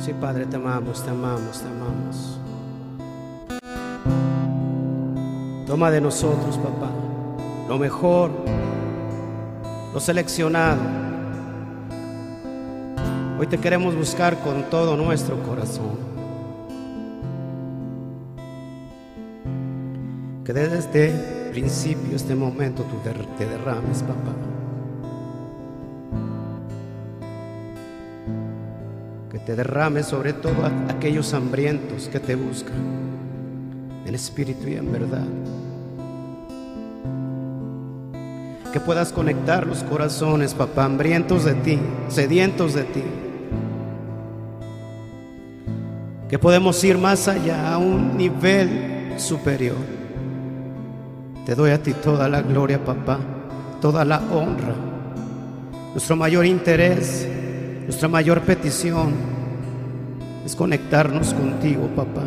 Sí, Padre, te amamos, te amamos, te amamos. Toma de nosotros, papá, lo mejor, lo seleccionado. Hoy te queremos buscar con todo nuestro corazón. Que desde este principio, este momento, tú te derrames, papá. Te derrames sobre todo a aquellos hambrientos que te buscan, en espíritu y en verdad. Que puedas conectar los corazones, papá, hambrientos de ti, sedientos de ti. Que podemos ir más allá, a un nivel superior. Te doy a ti toda la gloria, papá, toda la honra. Nuestro mayor interés, nuestra mayor petición es conectarnos contigo, papá.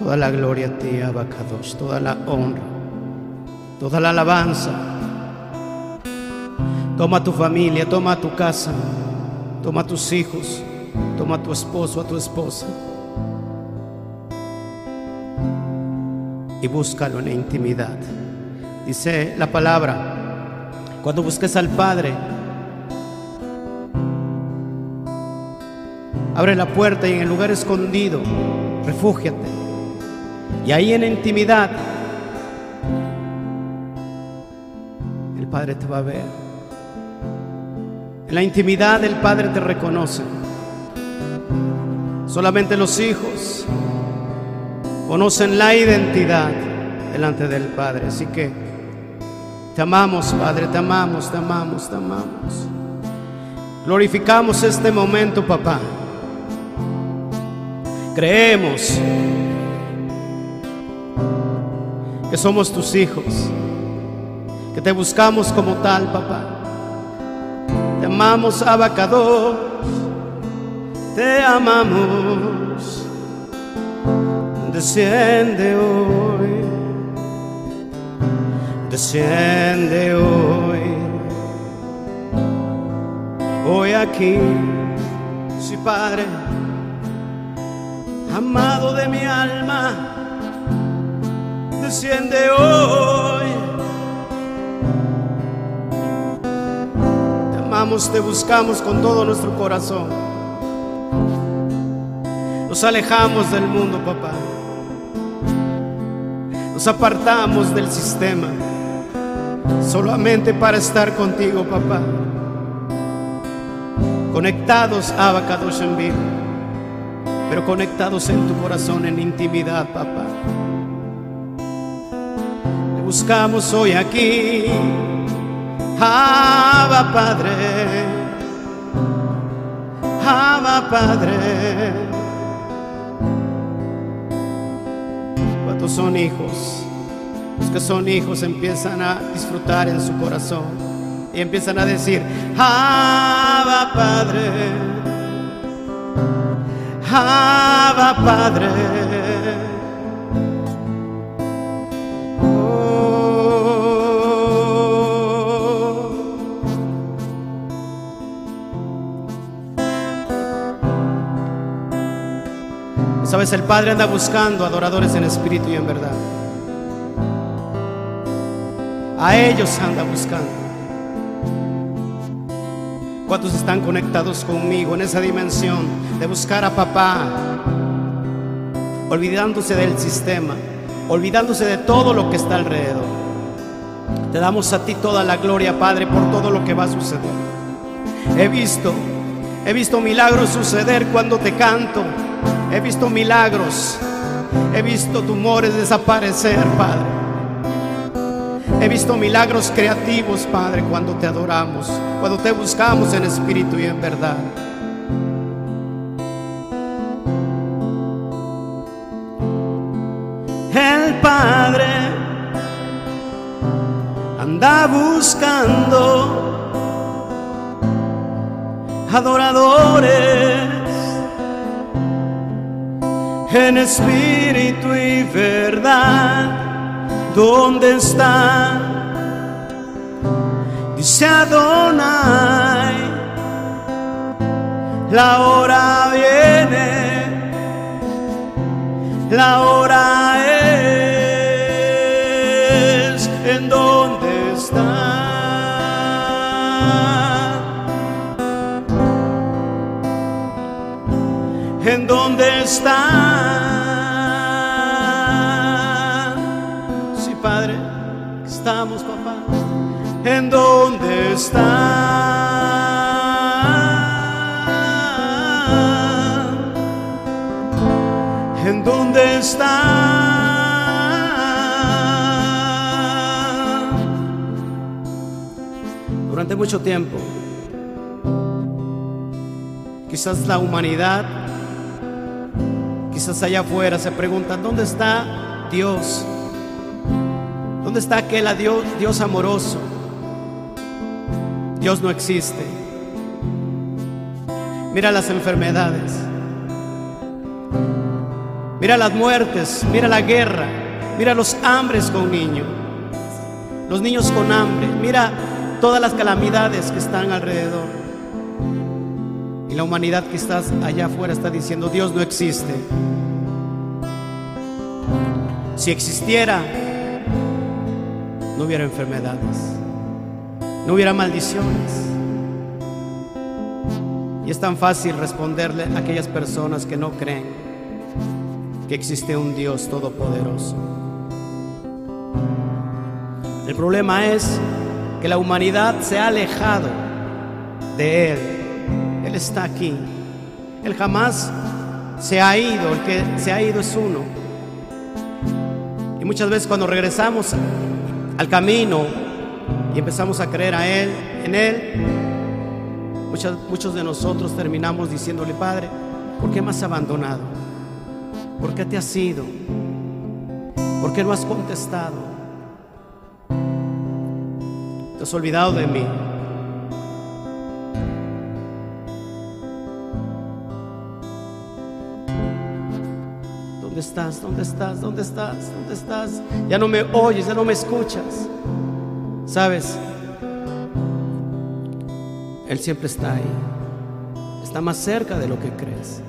Toda la gloria a ti, Abacados, toda la honra, toda la alabanza. Toma tu familia, toma tu casa, toma tus hijos, toma tu esposo, a tu esposa. Y búscalo en la intimidad. Dice la palabra, cuando busques al Padre, abre la puerta y en el lugar escondido, refúgiate. Y ahí en intimidad, el Padre te va a ver. En la intimidad el Padre te reconoce. Solamente los hijos conocen la identidad delante del Padre. Así que te amamos, Padre, te amamos, te amamos, te amamos. Glorificamos este momento, papá. Creemos que somos tus hijos, que te buscamos como tal, papá. Te amamos, Abacados, te amamos. Desciende hoy, desciende hoy, hoy aquí, sí, Padre, amado de mi alma desciende hoy. Te amamos, te buscamos con todo nuestro corazón. Nos alejamos del mundo, papá. Nos apartamos del sistema solamente para estar contigo, papá. Conectados a Abacados en vivo, pero conectados en tu corazón, en intimidad, papá buscamos hoy aquí. Abba Padre, Abba Padre. ¿Cuántos son hijos? Los que son hijos empiezan a disfrutar en su corazón y empiezan a decir, Abba Padre, Abba Padre. Sabes, el Padre anda buscando adoradores en espíritu y en verdad. A ellos anda buscando. ¿Cuántos están conectados conmigo en esa dimensión de buscar a papá? Olvidándose del sistema, olvidándose de todo lo que está alrededor. Te damos a ti toda la gloria, Padre, por todo lo que va a suceder. He visto, he visto milagros suceder cuando te canto. He visto milagros. He visto tumores desaparecer, Padre. He visto milagros creativos, Padre, cuando te adoramos, cuando te buscamos en espíritu y en verdad. El Padre anda buscando adoradores en espíritu y verdad. ¿Dónde está? dice Adonai, la hora viene, la hora es, ¿en dónde está? ¿En dónde está? Dónde está? ¿En dónde está? Durante mucho tiempo, quizás la humanidad quizás allá afuera se preguntan, ¿dónde está Dios? ¿Dónde está aquel Dios, Dios amoroso? Dios no existe. Mira las enfermedades. Mira las muertes, mira la guerra, mira los hambres con niños, los niños con hambre, mira todas las calamidades que están alrededor. Y la humanidad que está allá afuera está diciendo, Dios no existe. Si existiera, no hubiera enfermedades, no hubiera maldiciones. Y es tan fácil responderle a aquellas personas que no creen que existe un Dios todopoderoso. El problema es que la humanidad se ha alejado de Él. Él está aquí. Él jamás se ha ido. El que se ha ido es uno. Y muchas veces cuando regresamos al camino y empezamos a creer a Él, en Él, muchos, muchos de nosotros terminamos diciéndole, Padre, ¿por qué me has abandonado? ¿Por qué te has ido? ¿Por qué no has contestado? Te has olvidado de mí. ¿Dónde estás? ¿Dónde estás? ¿Dónde estás? ¿Dónde estás? Ya no me oyes, ya no me escuchas. ¿Sabes? Él siempre está ahí. Está más cerca de lo que crees.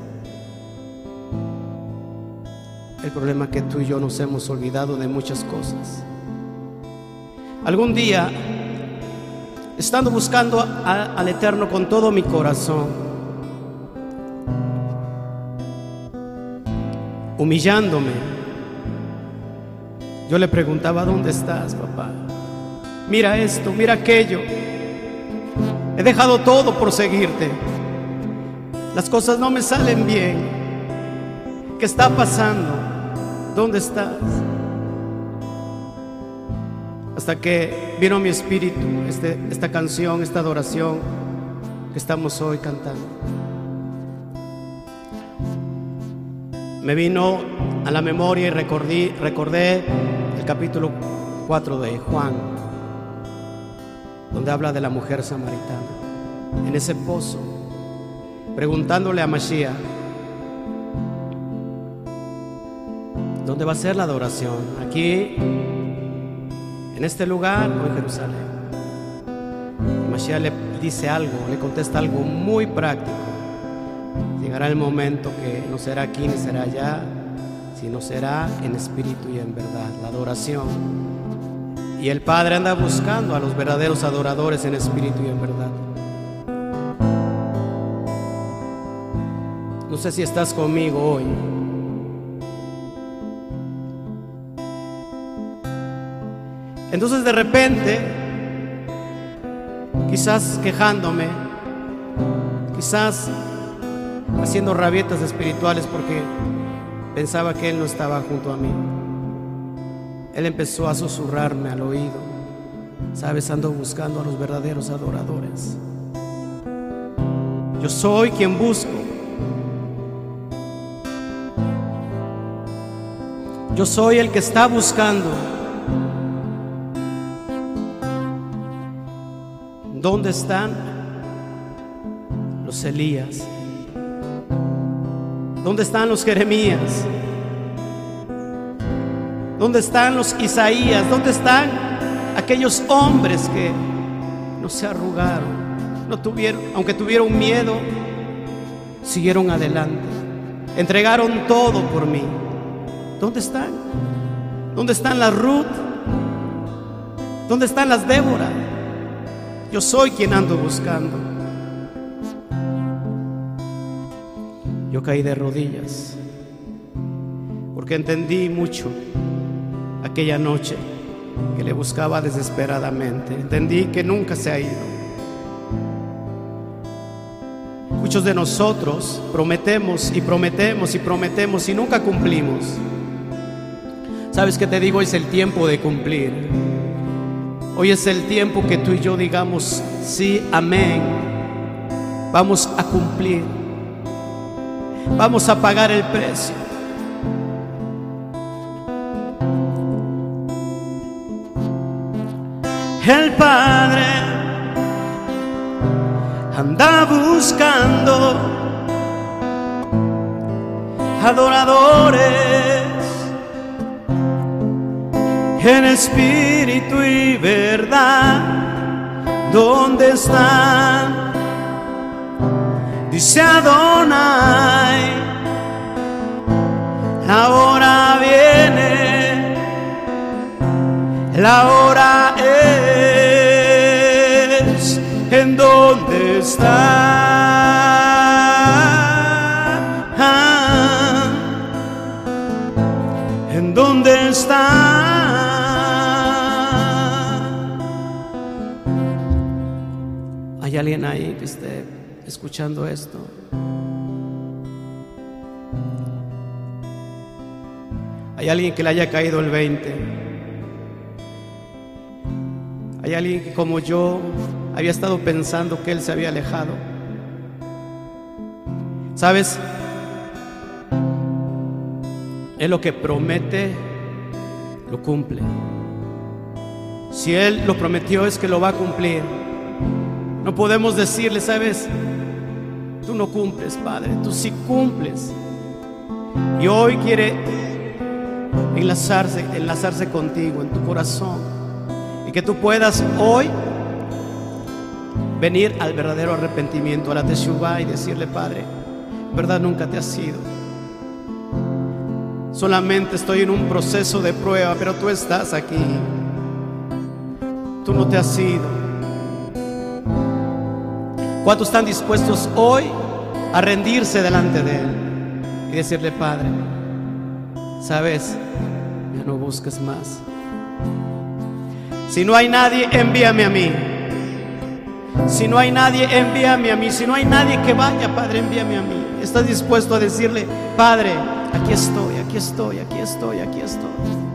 El problema es que tú y yo nos hemos olvidado de muchas cosas. Algún día, estando buscando al Eterno con todo mi corazón, humillándome, yo le preguntaba, ¿dónde estás, papá? Mira esto, mira aquello. He dejado todo por seguirte. Las cosas no me salen bien. ¿Qué está pasando? ¿Dónde estás? Hasta que vino mi espíritu este, esta canción, esta adoración que estamos hoy cantando. Me vino a la memoria y recordé, recordé el capítulo 4 de Juan, donde habla de la mujer samaritana, en ese pozo, preguntándole a Mashiach, ¿Dónde va a ser la adoración? ¿Aquí, en este lugar o en Jerusalén? Y Mashiach le dice algo, le contesta algo muy práctico. Llegará el momento que no será aquí ni será allá, sino será en espíritu y en verdad, la adoración. Y el Padre anda buscando a los verdaderos adoradores en espíritu y en verdad. No sé si estás conmigo hoy. Entonces de repente, quizás quejándome, quizás haciendo rabietas espirituales porque pensaba que Él no estaba junto a mí. Él empezó a susurrarme al oído. Sabes, ando buscando a los verdaderos adoradores. Yo soy quien busco. Yo soy el que está buscando. ¿Dónde están los Elías? ¿Dónde están los Jeremías? ¿Dónde están los Isaías? ¿Dónde están aquellos hombres que no se arrugaron, no tuvieron, aunque tuvieron miedo, siguieron adelante. Entregaron todo por mí. ¿Dónde están? ¿Dónde están las Ruth? ¿Dónde están las Débora? Yo soy quien ando buscando. Yo caí de rodillas porque entendí mucho aquella noche que le buscaba desesperadamente. Entendí que nunca se ha ido. Muchos de nosotros prometemos y prometemos y prometemos y nunca cumplimos. ¿Sabes qué te digo? Es el tiempo de cumplir. Hoy es el tiempo que tú y yo digamos, sí, amén. Vamos a cumplir. Vamos a pagar el precio. El Padre anda buscando adoradores en espíritu y verdad. ¿Dónde están? Dice Adonai, la hora viene, la hora alguien ahí que esté escuchando esto? ¿Hay alguien que le haya caído el 20? ¿Hay alguien que como yo había estado pensando que él se había alejado? ¿Sabes? Él lo que promete, lo cumple. Si Él lo prometió es que lo va a cumplir. No podemos decirle, ¿sabes? Tú no cumples, Padre, tú sí cumples. Y hoy quiere enlazarse, enlazarse contigo en tu corazón. Y que tú puedas hoy venir al verdadero arrepentimiento, a la Teshuvah y decirle, Padre, verdad nunca te has sido. Solamente estoy en un proceso de prueba, pero tú estás aquí. Tú no te has ido. ¿Cuántos están dispuestos hoy a rendirse delante de Él y decirle, Padre, sabes, ya no busques más? Si no hay nadie, envíame a mí. Si no hay nadie, envíame a mí. Si no hay nadie que vaya, Padre, envíame a mí. ¿Estás dispuesto a decirle, Padre, aquí estoy, aquí estoy, aquí estoy, aquí estoy?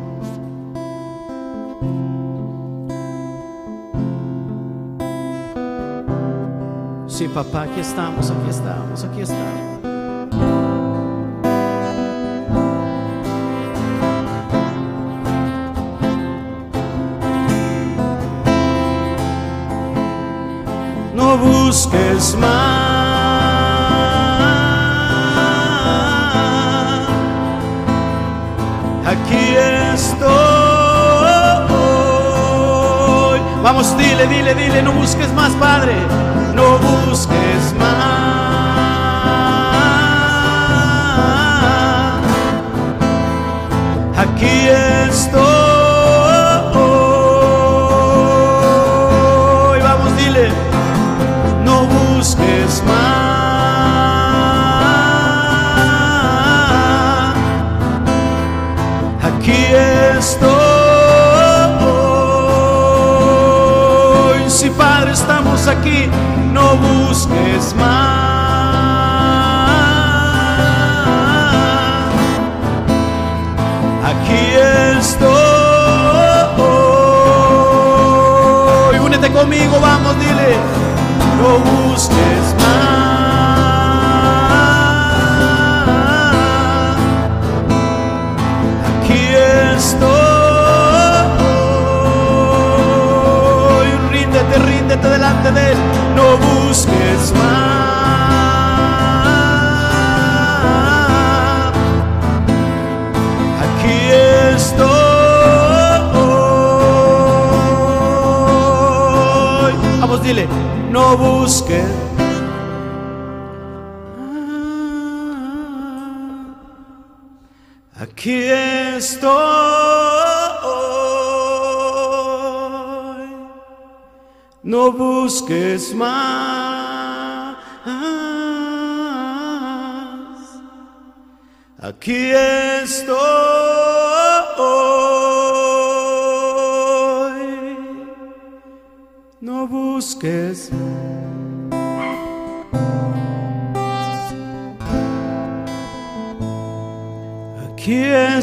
Sí, papá, aquí estamos, aquí estamos, aquí estamos. No busques más. Aquí estoy. Vamos, dile, dile, dile, no busques más, Padre. No busques más. Aquí estoy. No busques más. Aquí estoy. Ríndete, ríndete delante de Él. No busques más. Aquí estoy. Dile, no busques. Aquí estoy. No busques más. Aquí estoy. No busques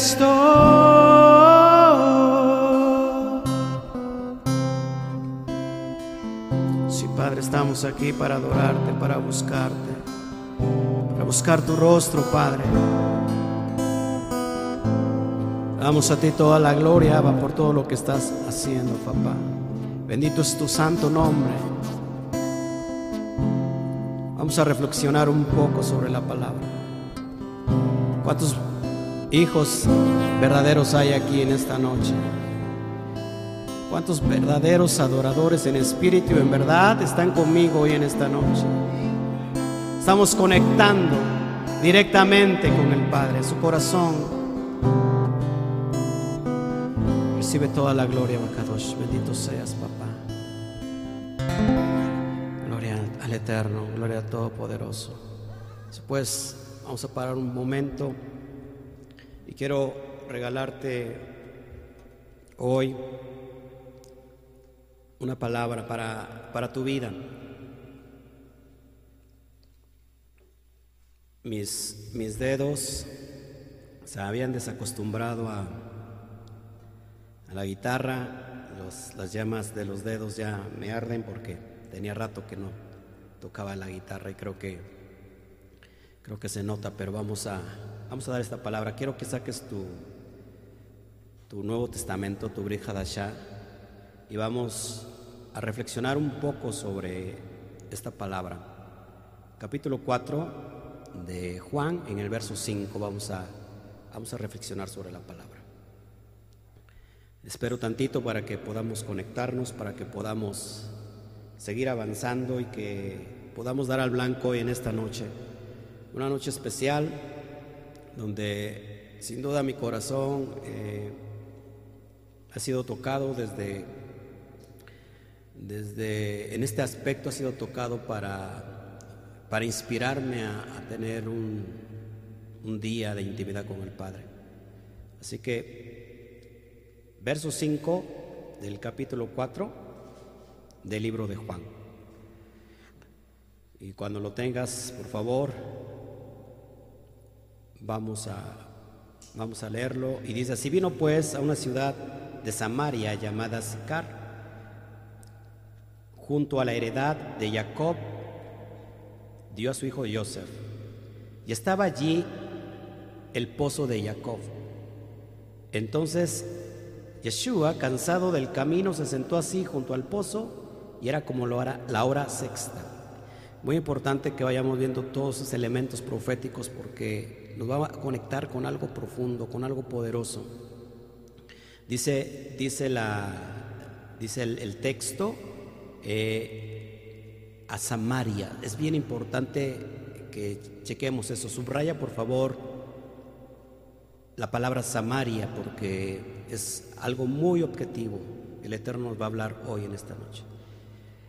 Estoy. Sí, Padre, estamos aquí para adorarte, para buscarte, para buscar tu rostro, Padre. Damos a ti toda la gloria, Abba, por todo lo que estás haciendo, papá. Bendito es tu santo nombre. Vamos a reflexionar un poco sobre la palabra. ¿Cuántos hijos verdaderos hay aquí en esta noche? ¿Cuántos verdaderos adoradores en espíritu y en verdad están conmigo hoy en esta noche? Estamos conectando directamente con el Padre, su corazón. Recibe toda la gloria, Bacadosh. Bendito seas, papá. Gloria al Eterno, gloria al Todopoderoso. Después vamos a parar un momento. Y quiero regalarte hoy una palabra para, para tu vida. Mis, mis dedos se habían desacostumbrado a, a la guitarra, las llamas de los dedos ya me arden porque tenía rato que no tocaba la guitarra y creo que creo que se nota, pero vamos a Vamos a dar esta palabra. Quiero que saques tu, tu Nuevo Testamento, tu Brihadashá, y vamos a reflexionar un poco sobre esta palabra. Capítulo 4 de Juan, en el verso 5, vamos a, vamos a reflexionar sobre la palabra. Espero tantito para que podamos conectarnos, para que podamos seguir avanzando y que podamos dar al blanco hoy en esta noche. Una noche especial donde sin duda mi corazón eh, ha sido tocado desde, desde, en este aspecto ha sido tocado para, para inspirarme a, tener un, un día de intimidad con el Padre. Así que, verso 5 del capítulo 4 del libro de Juan. Y cuando lo tengas, por favor, Vamos a, vamos a leerlo. Y dice, así vino pues a una ciudad de Samaria llamada Sicar, junto a la heredad de Jacob, dio a su hijo Joseph. Y estaba allí el pozo de Jacob. Entonces Yeshua, cansado del camino, se sentó así junto al pozo y era como la hora sexta. Muy importante que vayamos viendo todos esos elementos proféticos porque nos va a conectar con algo profundo, con algo poderoso. Dice, dice, la, dice el, texto eh, a Samaria. Es bien importante que chequemos eso. Subraya por favor la palabra Samaria porque es algo muy objetivo. El Eterno nos va a hablar hoy en esta noche.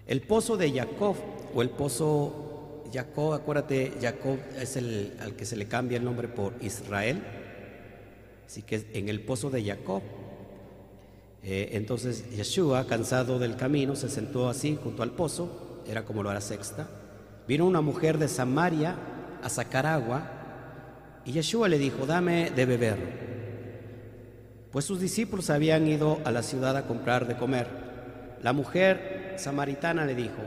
El pozo de Jacob o el pozo Jacob, acuérdate, Jacob es el al que se le cambia el nombre por Israel. Así que en el pozo de Jacob. Eh, entonces Yeshua, cansado del camino, se sentó así junto al pozo, era como lo era sexta. Vino una mujer de Samaria a sacar agua y Yeshua le dijo, dame de beber. Pues sus discípulos habían ido a la ciudad a comprar de comer. La mujer samaritana le dijo,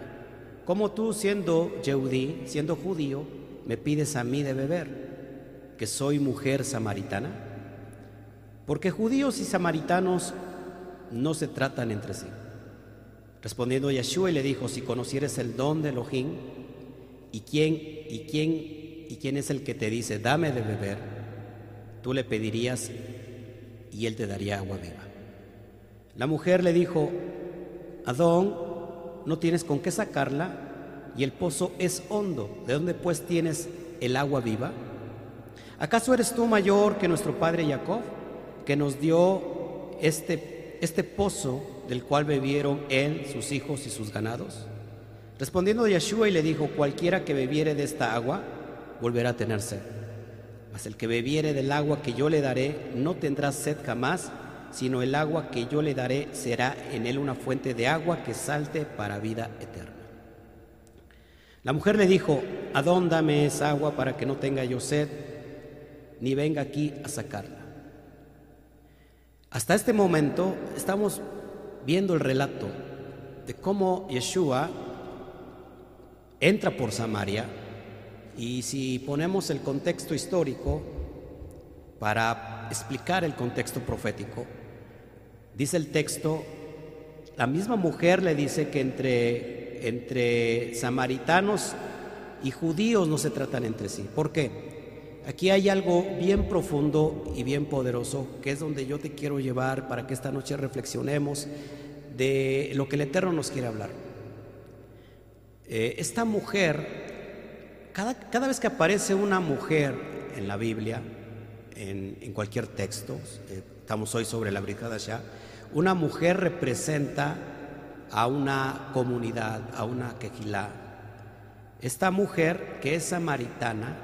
¿Cómo tú siendo Yehudí, siendo judío, me pides a mí de beber, que soy mujer samaritana? Porque judíos y samaritanos no se tratan entre sí. Respondiendo Yeshua le dijo, si conocieres el don de Elohim, ¿y quién, y quién, y quién es el que te dice, dame de beber? Tú le pedirías y él te daría agua viva. La mujer le dijo, Adón, no tienes con qué sacarla y el pozo es hondo. ¿De dónde pues tienes el agua viva? ¿Acaso eres tú mayor que nuestro padre Jacob, que nos dio este, este pozo del cual bebieron él, sus hijos y sus ganados? Respondiendo Yeshua y le dijo, cualquiera que bebiere de esta agua, volverá a tener sed. Mas el que bebiere del agua que yo le daré, no tendrá sed jamás, sino el agua que yo le daré será en él una fuente de agua que salte para vida eterna. La mujer le dijo, adóndame esa agua para que no tenga yo sed, ni venga aquí a sacarla. Hasta este momento estamos viendo el relato de cómo Yeshua entra por Samaria y si ponemos el contexto histórico para explicar el contexto profético, dice el texto, la misma mujer le dice que entre, entre samaritanos y judíos no se tratan entre sí. ¿Por qué? Aquí hay algo bien profundo y bien poderoso, que es donde yo te quiero llevar para que esta noche reflexionemos de lo que el Eterno nos quiere hablar. Eh, esta mujer cada, vez que aparece una mujer en la Biblia, en, cualquier texto, eh, estamos hoy sobre la brigada ya, una mujer representa a una comunidad, a una quejilá. Esta mujer, que es samaritana,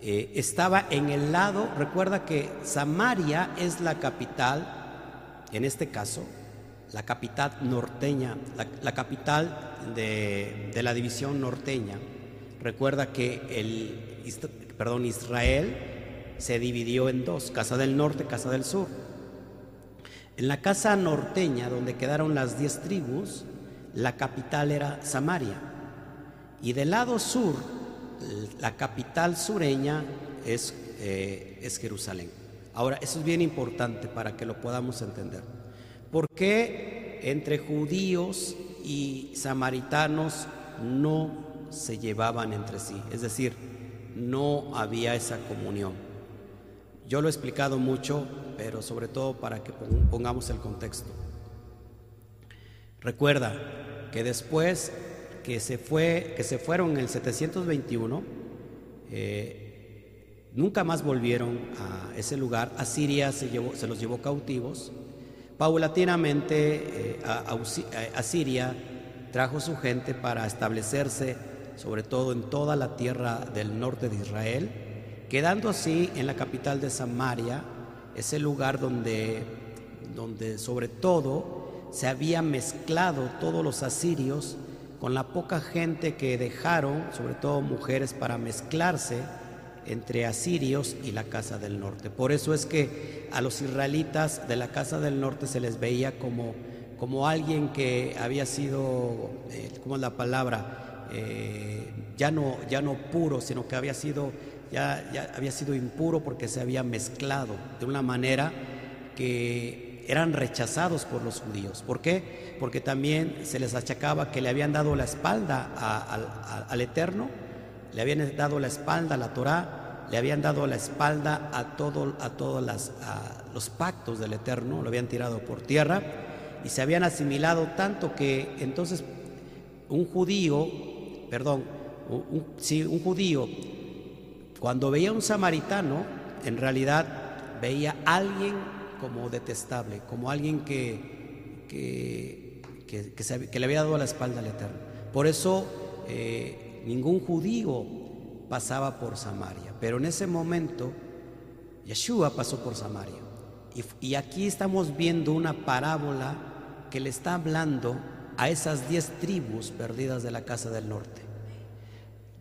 eh, estaba en el lado, recuerda que Samaria es la capital, en este caso, la capital norteña, la, capital de la división norteña. Recuerda que el, perdón, Israel se dividió en dos, casa del norte, casa del sur. En la casa norteña, donde quedaron las diez tribus, la capital era Samaria. Y del lado sur, la capital sureña es, eh, es Jerusalén. Ahora, eso es bien importante para que lo podamos entender. ¿Por qué entre judíos y samaritanos no se llevaban entre sí, es decir, no había esa comunión. Yo lo he explicado mucho, pero sobre todo para que pongamos el contexto. Recuerda que después que se, fue, que se fueron en el 721, eh, nunca más volvieron a ese lugar. Asiria se, se los llevó cautivos. Paulatinamente eh, Asiria trajo su gente para establecerse sobre todo en toda la tierra del norte de Israel, quedando así en la capital de Samaria, ese lugar donde, donde sobre todo se había mezclado todos los asirios con la poca gente que dejaron, sobre todo mujeres, para mezclarse entre asirios y la casa del norte. Por eso es que a los israelitas de la casa del norte se les veía como, como alguien que había sido, eh, ¿cómo es la palabra? Eh, ya, no, ya no puro, sino que había sido, ya, ya había sido impuro porque se había mezclado de una manera que eran rechazados por los judíos. ¿Por qué? Porque también se les achacaba que le habían dado la espalda al Eterno, le habían dado la espalda a la Torá, le habían dado la espalda a, todo, a todos los pactos del Eterno, lo habían tirado por tierra y se habían asimilado tanto que entonces un judío perdón, un, un judío, cuando veía a un samaritano, en realidad veía a alguien como detestable, como alguien que, que, le había dado la espalda al Eterno. Por eso eh, ningún judío pasaba por Samaria, pero en ese momento Yeshua pasó por Samaria. Y, y aquí estamos viendo una parábola que le está hablando a esas diez tribus perdidas de la casa del norte.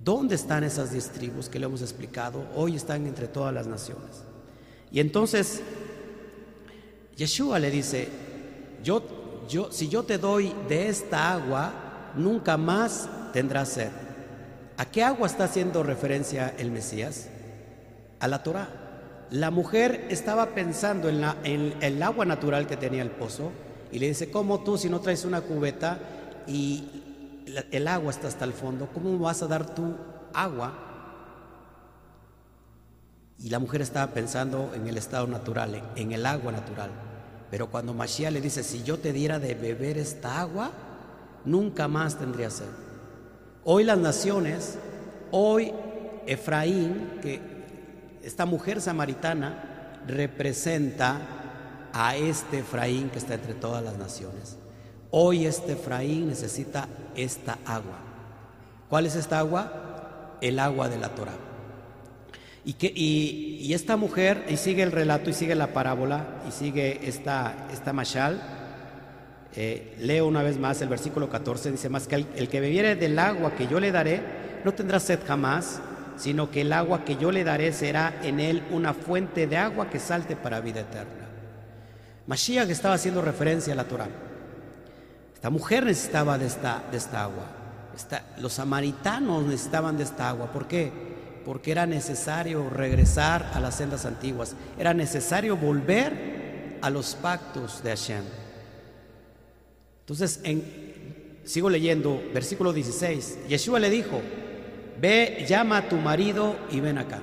¿Dónde están esas diez tribus que le hemos explicado? Hoy están entre todas las naciones. Y entonces Yeshua le dice, yo, yo, si yo te doy de esta agua, nunca más tendrás sed. ¿A qué agua está haciendo referencia el Mesías? A la Torah. La mujer estaba pensando en, la, en el agua natural que tenía el pozo y le dice, ¿cómo tú si no traes una cubeta y el agua está hasta el fondo, ¿cómo vas a dar tú agua? Y la mujer estaba pensando en el estado natural, en el agua natural. Pero cuando Mashiach le dice, si yo te diera de beber esta agua, nunca más tendría sed. Hoy las naciones, hoy Efraín, que esta mujer samaritana representa a este Efraín que está entre todas las naciones. Hoy este Efraín necesita esta agua. ¿Cuál es esta agua? El agua de la Torah. Y, que, y, esta mujer, y sigue el relato, y sigue la parábola, y sigue esta, esta mashal. Eh, leo una vez más el versículo 14, dice más que el, el, que bebiere del agua que yo le daré, no tendrá sed jamás, sino que el agua que yo le daré será en él una fuente de agua que salte para vida eterna. Mashiach estaba haciendo referencia a la Torah. Esta mujer necesitaba de esta, de esta agua. los samaritanos necesitaban de esta agua. ¿Por qué? Porque era necesario regresar a las sendas antiguas. Era necesario volver a los pactos de Hashem. Entonces, sigo leyendo, versículo 16. Yeshua le dijo, ve, llama a tu marido y ven acá.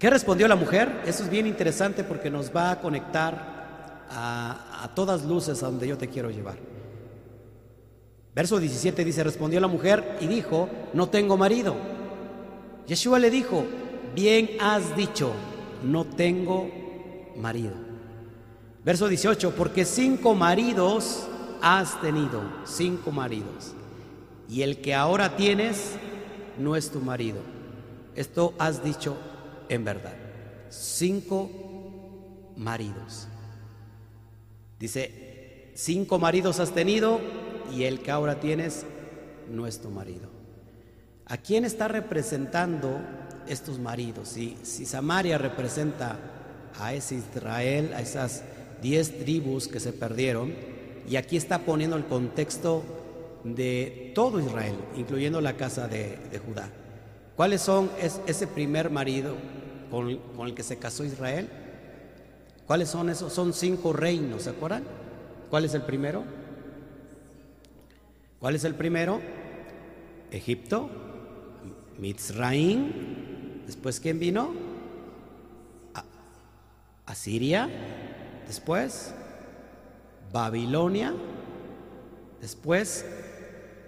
¿Qué respondió la mujer? Eso es bien interesante porque nos va a conectar a, todas luces a donde yo te quiero llevar. Verso 17 dice, respondió la mujer y dijo, no tengo marido. Yeshua le dijo, bien has dicho, no tengo marido. Verso 18, porque cinco maridos has tenido, cinco maridos y el que ahora tienes no es tu marido. Esto has dicho en verdad. Cinco maridos. Dice, cinco maridos has tenido y el que ahora tienes no es tu marido. ¿A quién está representando estos maridos? Si, Samaria representa a ese Israel, a esas diez tribus que se perdieron, y aquí está poniendo el contexto de todo Israel, incluyendo la casa de, Judá. ¿Cuáles son ese primer marido con, el que se casó Israel? ¿Cuáles son esos? Son cinco reinos, ¿se acuerdan? ¿Cuál es el primero? ¿Cuál es el primero? Egipto, Mitzraim, después ¿quién vino? Asiria, después Babilonia, después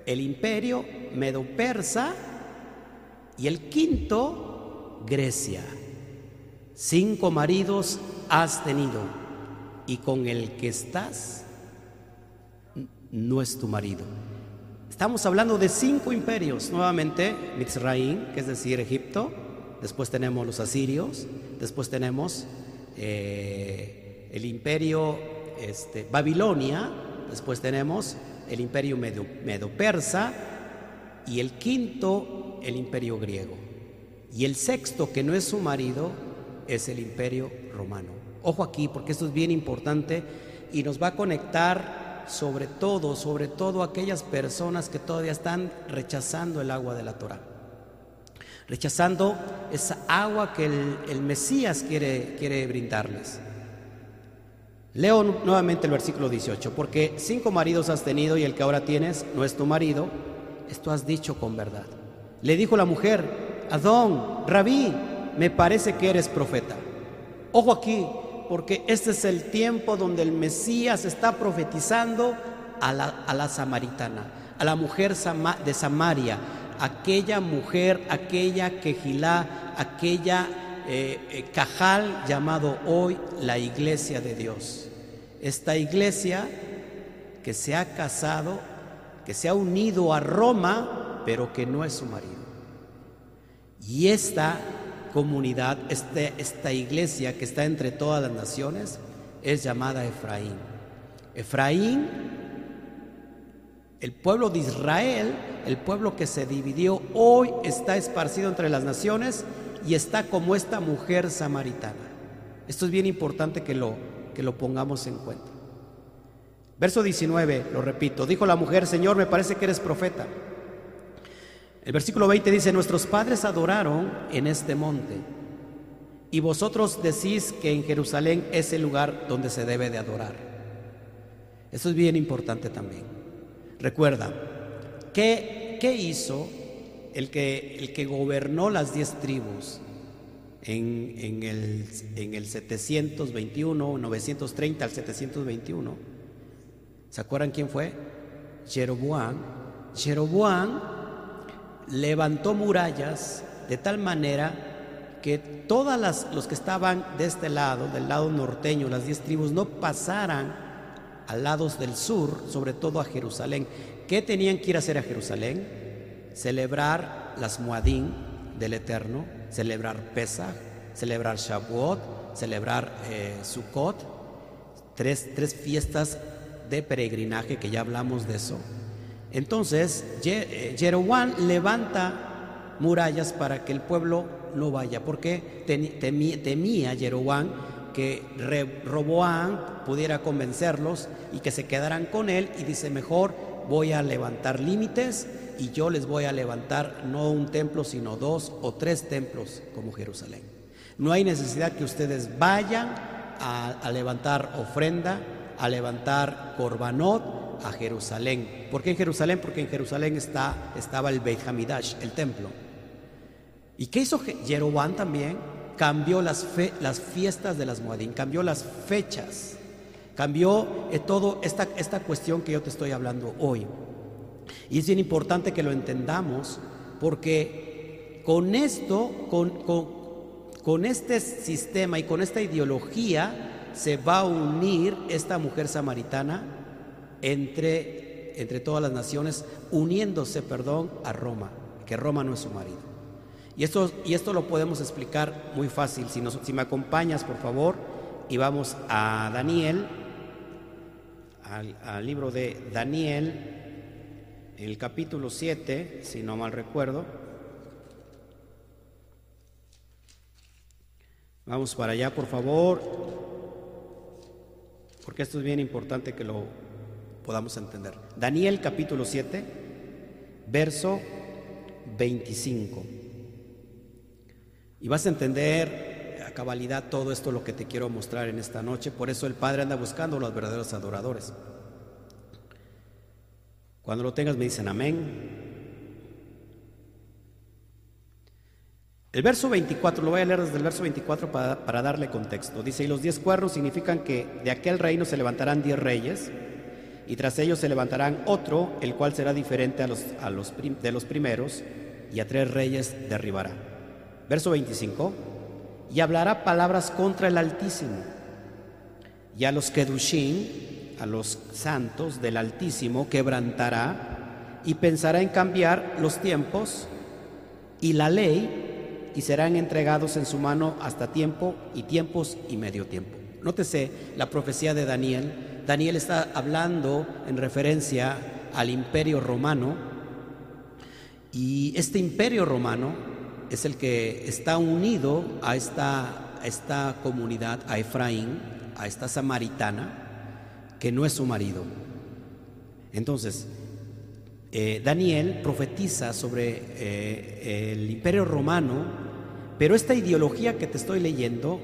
el imperio medo-persa y el quinto, Grecia. Cinco maridos has tenido y con el que estás no es tu marido. Estamos hablando de cinco imperios, nuevamente Mitzrayim, que es decir, Egipto, después tenemos los asirios, después tenemos eh, el imperio este, Babilonia, después tenemos el imperio medo-persa y el quinto, el imperio griego. Y el sexto, que no es su marido, es el imperio romano. Ojo aquí, porque esto es bien importante y nos va a conectar sobre todo, sobre todo aquellas personas que todavía están rechazando el agua de la Torah. Rechazando esa agua que el, Mesías quiere, quiere brindarles. Leo nuevamente el versículo 18, porque cinco maridos has tenido y el que ahora tienes no es tu marido, esto has dicho con verdad. Le dijo la mujer, Adón, Rabí, me parece que eres profeta. Ojo aquí, porque este es el tiempo donde el Mesías está profetizando a la, samaritana, a la mujer de Samaria, aquella mujer, aquella quejilá, aquella eh, eh, cajal llamado hoy la iglesia de Dios. Esta iglesia que se ha casado, que se ha unido a Roma, pero que no es su marido. Y esta comunidad, este, esta iglesia que está entre todas las naciones, es llamada Efraín. Efraín, el pueblo de Israel, el pueblo que se dividió, hoy está esparcido entre las naciones y está como esta mujer samaritana. Esto es bien importante que lo, que lo pongamos en cuenta. Verso 19, lo repito, dijo la mujer, Señor, me parece que eres profeta. El versículo 20 dice, nuestros padres adoraron en este monte y vosotros decís que en Jerusalén es el lugar donde se debe de adorar. Eso es bien importante también. Recuerda, ¿qué, qué hizo el que, el que gobernó las diez tribus en, en, el, en el 721, 930 al 721. ¿Se acuerdan quién fue? Jeroboam, Jeroboam levantó murallas de tal manera que todas las, los que estaban de este lado, del lado norteño, las diez tribus, no pasaran al lado del sur, sobre todo a Jerusalén. ¿Qué tenían que ir a hacer a Jerusalén? Celebrar las Muadín del Eterno, celebrar Pesach, celebrar Shavuot, celebrar eh, Sukkot, tres, tres fiestas de peregrinaje que ya hablamos de eso. Entonces, eh, Jeroboam levanta murallas para que el pueblo no vaya, porque temía Jeroboam que Roboán pudiera convencerlos y que se quedaran con él y dice, mejor voy a levantar límites y yo les voy a levantar no un templo, sino dos o tres templos como Jerusalén. No hay necesidad que ustedes vayan a, levantar ofrenda, a levantar corbanot a Jerusalén. ¿Por qué en Jerusalén? Porque en Jerusalén está, estaba el Beit Hamidash, el templo. ¿Y qué hizo Jeroboam también? Cambió las, las fiestas de las Moadín, cambió las fechas, cambió eh, todo esta, esta cuestión que yo te estoy hablando hoy. Y es bien importante que lo entendamos porque con esto, con, con, este sistema y con esta ideología se va a unir esta mujer samaritana entre, entre todas las naciones, uniéndose, perdón, a Roma, que Roma no es su marido. Y esto, y esto lo podemos explicar muy fácil. Si, si me acompañas, por favor, y vamos a Daniel, al, al libro de Daniel, el capítulo 7, si no mal recuerdo. Vamos para allá, por favor, porque esto es bien importante que lo podamos entender. Daniel capítulo 7, verso 25. Y vas a entender a cabalidad todo esto lo que te quiero mostrar en esta noche. Por eso el Padre anda buscando a los verdaderos adoradores. Cuando lo tengas me dicen amén. El verso 24, lo voy a leer desde el verso 24 para, darle contexto. Dice, y los diez cuernos significan que de aquel reino se levantarán diez reyes, y tras ellos se levantarán otro, el cual será diferente a los, a los de los primeros, y a tres reyes derribará. Verso 25, y hablará palabras contra el Altísimo, y a los Kedushim, a los santos del Altísimo quebrantará y pensará en cambiar los tiempos y la ley y serán entregados en su mano hasta tiempo y tiempos y medio tiempo. Nótese la profecía de Daniel. Daniel está hablando en referencia al imperio romano y este imperio romano es el que está unido a esta, esta comunidad, a Efraín, a esta samaritana, que no es su marido. Entonces, eh, Daniel profetiza sobre eh, el imperio romano, pero esta ideología que te estoy leyendo,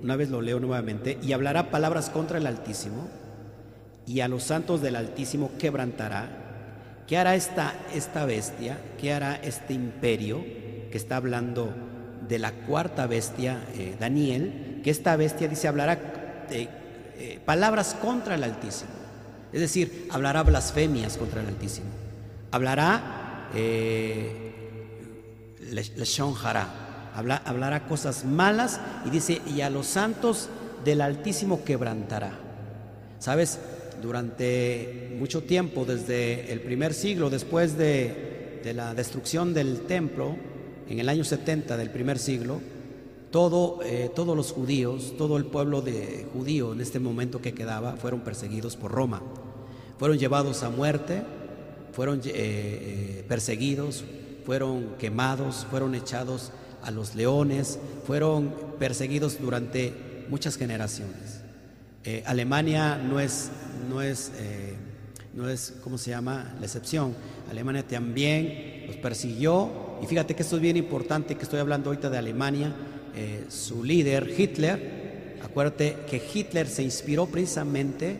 una vez lo leo nuevamente, y hablará palabras contra el Altísimo, y a los santos del Altísimo quebrantará. ¿Qué hará esta, esta bestia? ¿Qué hará este imperio que está hablando de la cuarta bestia, eh, Daniel? Que esta bestia dice hablará eh, palabras contra el Altísimo. Es decir, hablará blasfemias contra el Altísimo. Hablará eh, habla, hablará cosas malas y dice, y a los santos del Altísimo quebrantará. ¿Sabes? Durante mucho tiempo, desde el primer siglo, después de, la destrucción del templo, en el año 70 del primer siglo, todo, eh, todos los judíos, todo el pueblo de judío en este momento que quedaba, fueron perseguidos por Roma. Fueron llevados a muerte, fueron eh, eh, perseguidos, fueron quemados, fueron echados a los leones, fueron perseguidos durante muchas generaciones. Alemania no es, no es, no es, ¿cómo se llama? La excepción. Alemania también los persiguió. Y fíjate que esto es bien importante, que estoy hablando ahorita de Alemania eh, su líder, Hitler, acuérdate que Hitler se inspiró precisamente,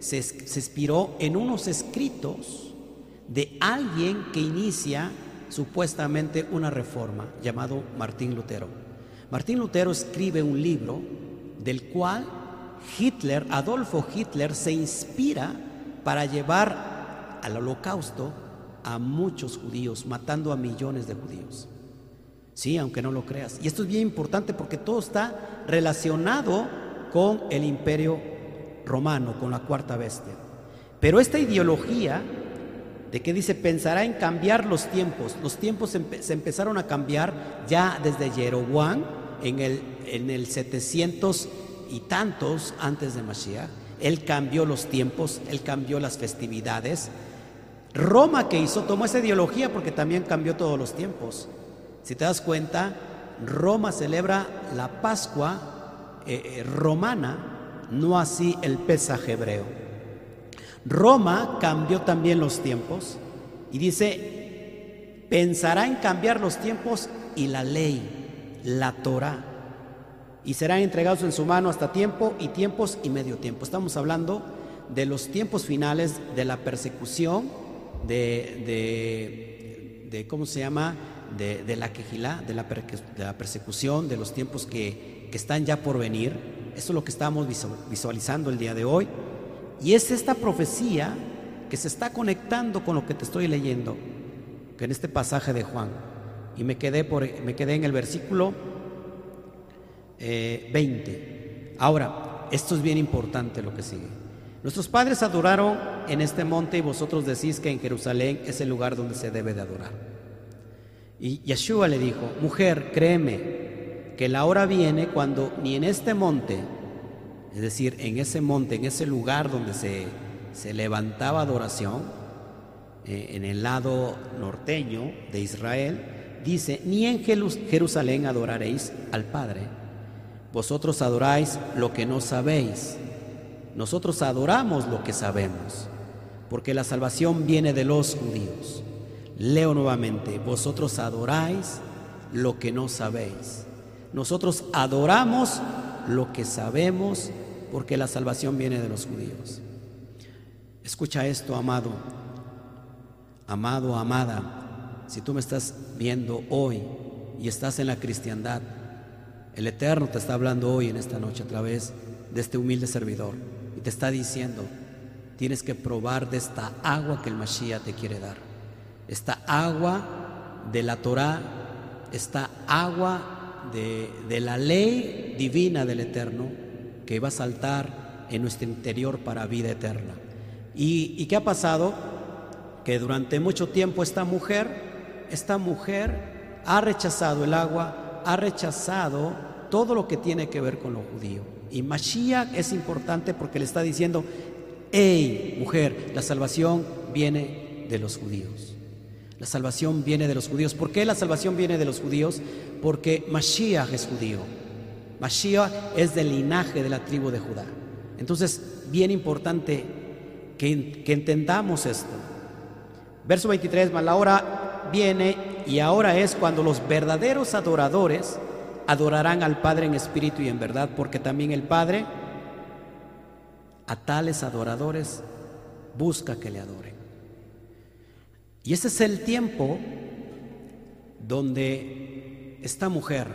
se, se inspiró en unos escritos de alguien que inicia supuestamente una reforma llamado Martín Lutero. Martín Lutero escribe un libro del cual Hitler, Adolfo Hitler, se inspira para llevar al holocausto a muchos judíos, matando a millones de judíos. Sí, aunque no lo creas. Y esto es bien importante porque todo está relacionado con el imperio romano, con la cuarta bestia. Pero esta ideología de que dice pensará en cambiar los tiempos, los tiempos se empezaron a cambiar ya desde Jeroboam en el, en el 700 y tantos antes de Mashiach. Él cambió los tiempos, él cambió las festividades. Roma que hizo tomó esa ideología porque también cambió todos los tiempos. Si te das cuenta, Roma celebra la Pascua eh, eh, romana, no así el pesaje hebreo. Roma cambió también los tiempos y dice, pensará en cambiar los tiempos y la ley, la Torah, y serán entregados en su mano hasta tiempo y tiempos y medio tiempo. Estamos hablando de los tiempos finales de la persecución, de, de, ¿cómo se llama? de, la quejilá, de la, de la, persecución, de los tiempos que, que están ya por venir. Eso es lo que estamos visualizando el día de hoy. Y es esta profecía que se está conectando con lo que te estoy leyendo, que en este pasaje de Juan. Y me quedé, por, me quedé en el versículo 20. Eh, Ahora, esto es bien importante lo que sigue. Nuestros padres adoraron en este monte y vosotros decís que en Jerusalén es el lugar donde se debe de adorar. Y Yeshua le dijo, mujer, créeme que la hora viene cuando ni en este monte, es decir, en ese monte, en ese lugar donde se, se levantaba adoración, eh, en el lado norteño de Israel, dice, ni en Jerusalén adoraréis al Padre. Vosotros adoráis lo que no sabéis. Nosotros adoramos lo que sabemos, porque la salvación viene de los judíos. Leo nuevamente, vosotros adoráis lo que no sabéis. Nosotros adoramos lo que sabemos porque la salvación viene de los judíos. Escucha esto, amado, amado, amada, si tú me estás viendo hoy y estás en la cristiandad, el Eterno te está hablando hoy en esta noche a través de este humilde servidor y te está diciendo, tienes que probar de esta agua que el Mashiach te quiere dar esta agua de la Torah, esta agua de, la ley divina del Eterno que va a saltar en nuestro interior para vida eterna. ¿Y, ¿Y qué ha pasado? Que durante mucho tiempo esta mujer, esta mujer ha rechazado el agua, ha rechazado todo lo que tiene que ver con lo judío. Y Mashiach es importante porque le está diciendo, hey mujer, la salvación viene de los judíos. La salvación viene de los judíos. ¿Por qué la salvación viene de los judíos? Porque Mashiach es judío. Mashiach es del linaje de la tribu de Judá. Entonces, bien importante que, entendamos esto. Verso 23, más la hora viene y ahora es cuando los verdaderos adoradores adorarán al Padre en espíritu y en verdad, porque también el Padre a tales adoradores busca que le adoren. Y ese es el tiempo donde esta mujer,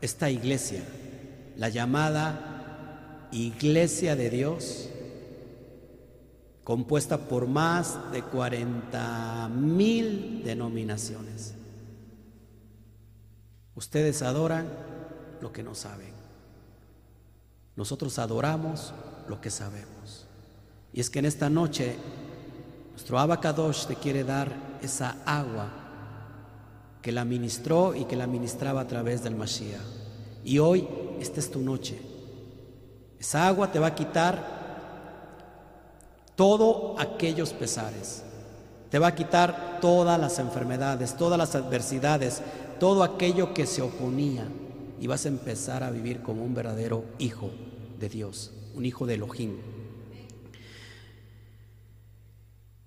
esta iglesia, la llamada Iglesia de Dios, compuesta por más de 40 mil denominaciones. Ustedes adoran lo que no saben. Nosotros adoramos lo que sabemos. Y es que en esta noche nuestro Abacadosh te quiere dar esa agua que la ministró y que la ministraba a través del Mashiach. Y hoy esta es tu noche. Esa agua te va a quitar todos aquellos pesares. Te va a quitar todas las enfermedades, todas las adversidades, todo aquello que se oponía. Y vas a empezar a vivir como un verdadero hijo de Dios, un hijo de Elohim.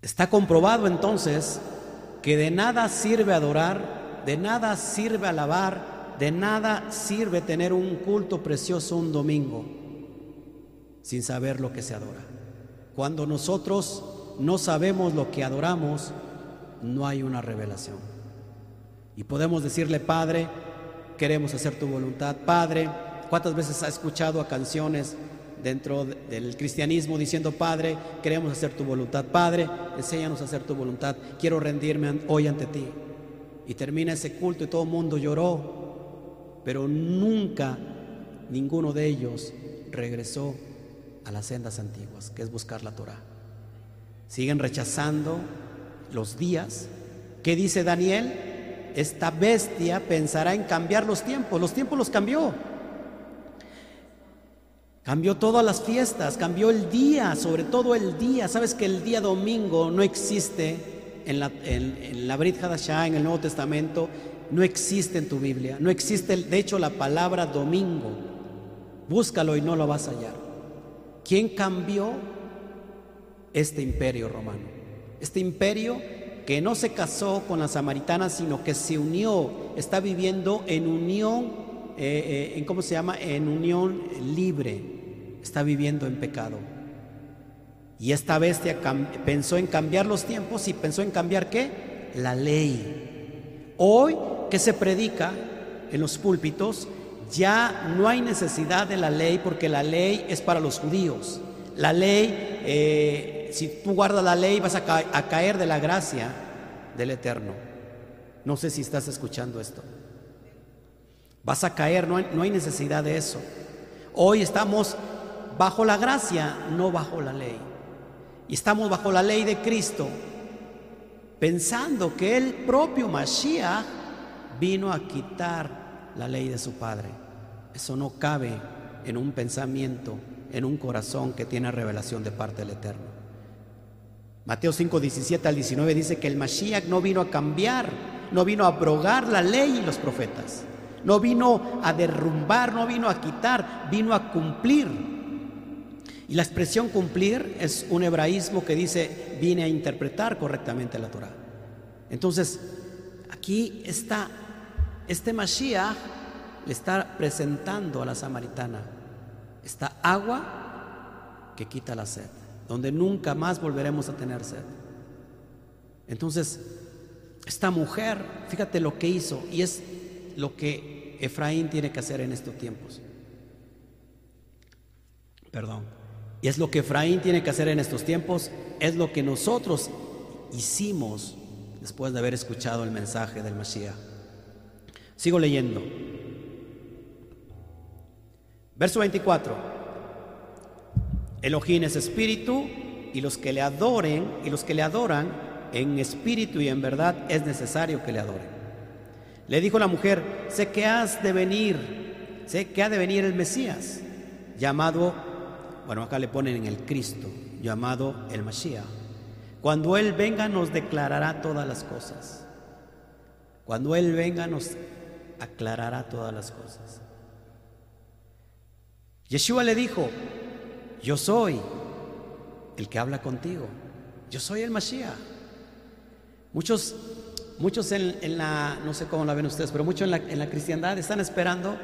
Está comprobado entonces que de nada sirve adorar, de nada sirve alabar, de nada sirve tener un culto precioso un domingo sin saber lo que se adora. Cuando nosotros no sabemos lo que adoramos, no hay una revelación. Y podemos decirle, Padre, queremos hacer tu voluntad. Padre, ¿cuántas veces ha escuchado a canciones dentro del cristianismo diciendo, Padre, queremos hacer tu voluntad. Padre, enséñanos a hacer tu voluntad. Quiero rendirme hoy ante ti. Y termina ese culto y todo el mundo lloró, pero nunca ninguno de ellos regresó a las sendas antiguas, que es buscar la Torah. Siguen rechazando los días. ¿Qué dice Daniel? Esta bestia pensará en cambiar los tiempos. Los tiempos los cambió. Cambió todas las fiestas, cambió el día, sobre todo el día. Sabes que el día domingo no existe en la, en, la Brit Hadashah, en el Nuevo Testamento, no existe en tu Biblia. No existe, de hecho, la palabra domingo. Búscalo y no lo vas a hallar. ¿Quién cambió este imperio romano? Este imperio que no se casó con la samaritana, sino que se unió, está viviendo en unión, eh, eh, en cómo se llama, en unión libre está viviendo en pecado. Y esta bestia pensó en cambiar los tiempos y pensó en cambiar qué? La ley. Hoy que se predica en los púlpitos, ya no hay necesidad de la ley porque la ley es para los judíos. La ley, eh, si tú guardas la ley vas a, caer de la gracia del Eterno. No sé si estás escuchando esto. Vas a caer, no no hay necesidad de eso. Hoy estamos bajo la gracia, no bajo la ley. Y estamos bajo la ley de Cristo, pensando que el propio Mashiach vino a quitar la ley de su Padre. Eso no cabe en un pensamiento, en un corazón que tiene revelación de parte del Eterno. Mateo 5, 17 al 19 dice que el Mashiach no vino a cambiar, no vino a abrogar la ley y los profetas. No vino a derrumbar, no vino a quitar, vino a cumplir. Y la expresión cumplir es un hebraísmo que dice, vine a interpretar correctamente la Torah. Entonces, aquí está, este Mashiach le está presentando a la samaritana esta agua que quita la sed, donde nunca más volveremos a tener sed. Entonces, esta mujer, fíjate lo que hizo, y es lo que Efraín tiene que hacer en estos tiempos. Perdón. Y es lo que Efraín tiene que hacer en estos tiempos, es lo que nosotros hicimos después de haber escuchado el mensaje del Mashiach. Sigo leyendo. Verso 24. Elohim es espíritu y los que le adoren y los que le adoran en espíritu y en verdad es necesario que le adoren. Le dijo la mujer, sé que has de venir, sé que ha de venir el Mesías, llamado bueno, acá le ponen en el Cristo, llamado el Mashiach. Cuando Él venga nos declarará todas las cosas. Cuando Él venga nos aclarará todas las cosas. Yeshua le dijo, yo soy el que habla contigo, yo soy el Mashiach. Muchos, muchos en, la, no sé cómo la ven ustedes, pero muchos en la, en la cristiandad están esperando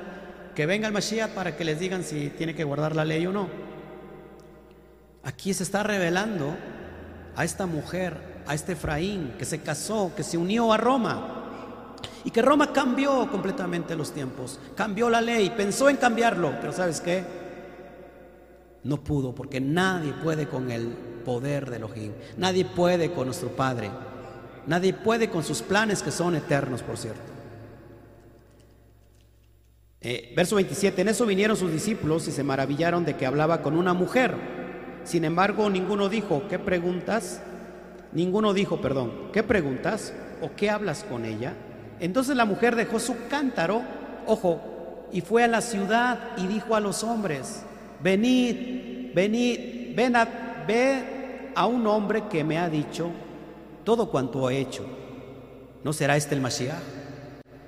que venga el Mashiach para que les digan si tiene que guardar la ley o no. Aquí se está revelando a esta mujer, a este Efraín, que se casó, que se unió a Roma. Y que Roma cambió completamente los tiempos, cambió la ley, pensó en cambiarlo, pero ¿sabes qué? No pudo, porque nadie puede con el poder de Elohim, nadie puede con nuestro Padre, nadie puede con sus planes que son eternos, por cierto. Eh, verso 27, en eso vinieron sus discípulos y se maravillaron de que hablaba con una mujer. Sin embargo, ninguno dijo, ¿qué preguntas? Ninguno dijo, perdón, ¿qué preguntas? ¿O qué hablas con ella? Entonces la mujer dejó su cántaro, ojo, y fue a la ciudad y dijo a los hombres, venid, venid, ven a, ve a un hombre que me ha dicho todo cuanto ha hecho. ¿No será este el Mashiach?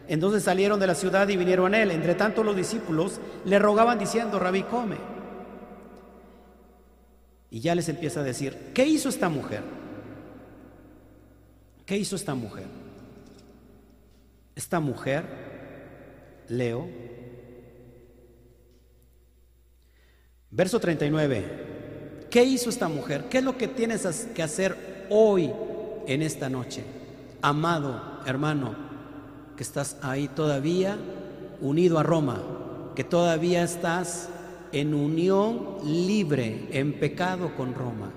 Entonces salieron de la ciudad y vinieron a él. Entre tanto los discípulos le rogaban diciendo, Rabí, come. Y ya les empieza a decir, ¿qué hizo esta mujer? ¿Qué hizo esta mujer? Esta mujer, leo, verso 39, ¿qué hizo esta mujer? ¿Qué es lo que tienes que hacer hoy en esta noche? Amado hermano, que estás ahí todavía unido a Roma, que todavía estás en unión libre, en pecado con Roma.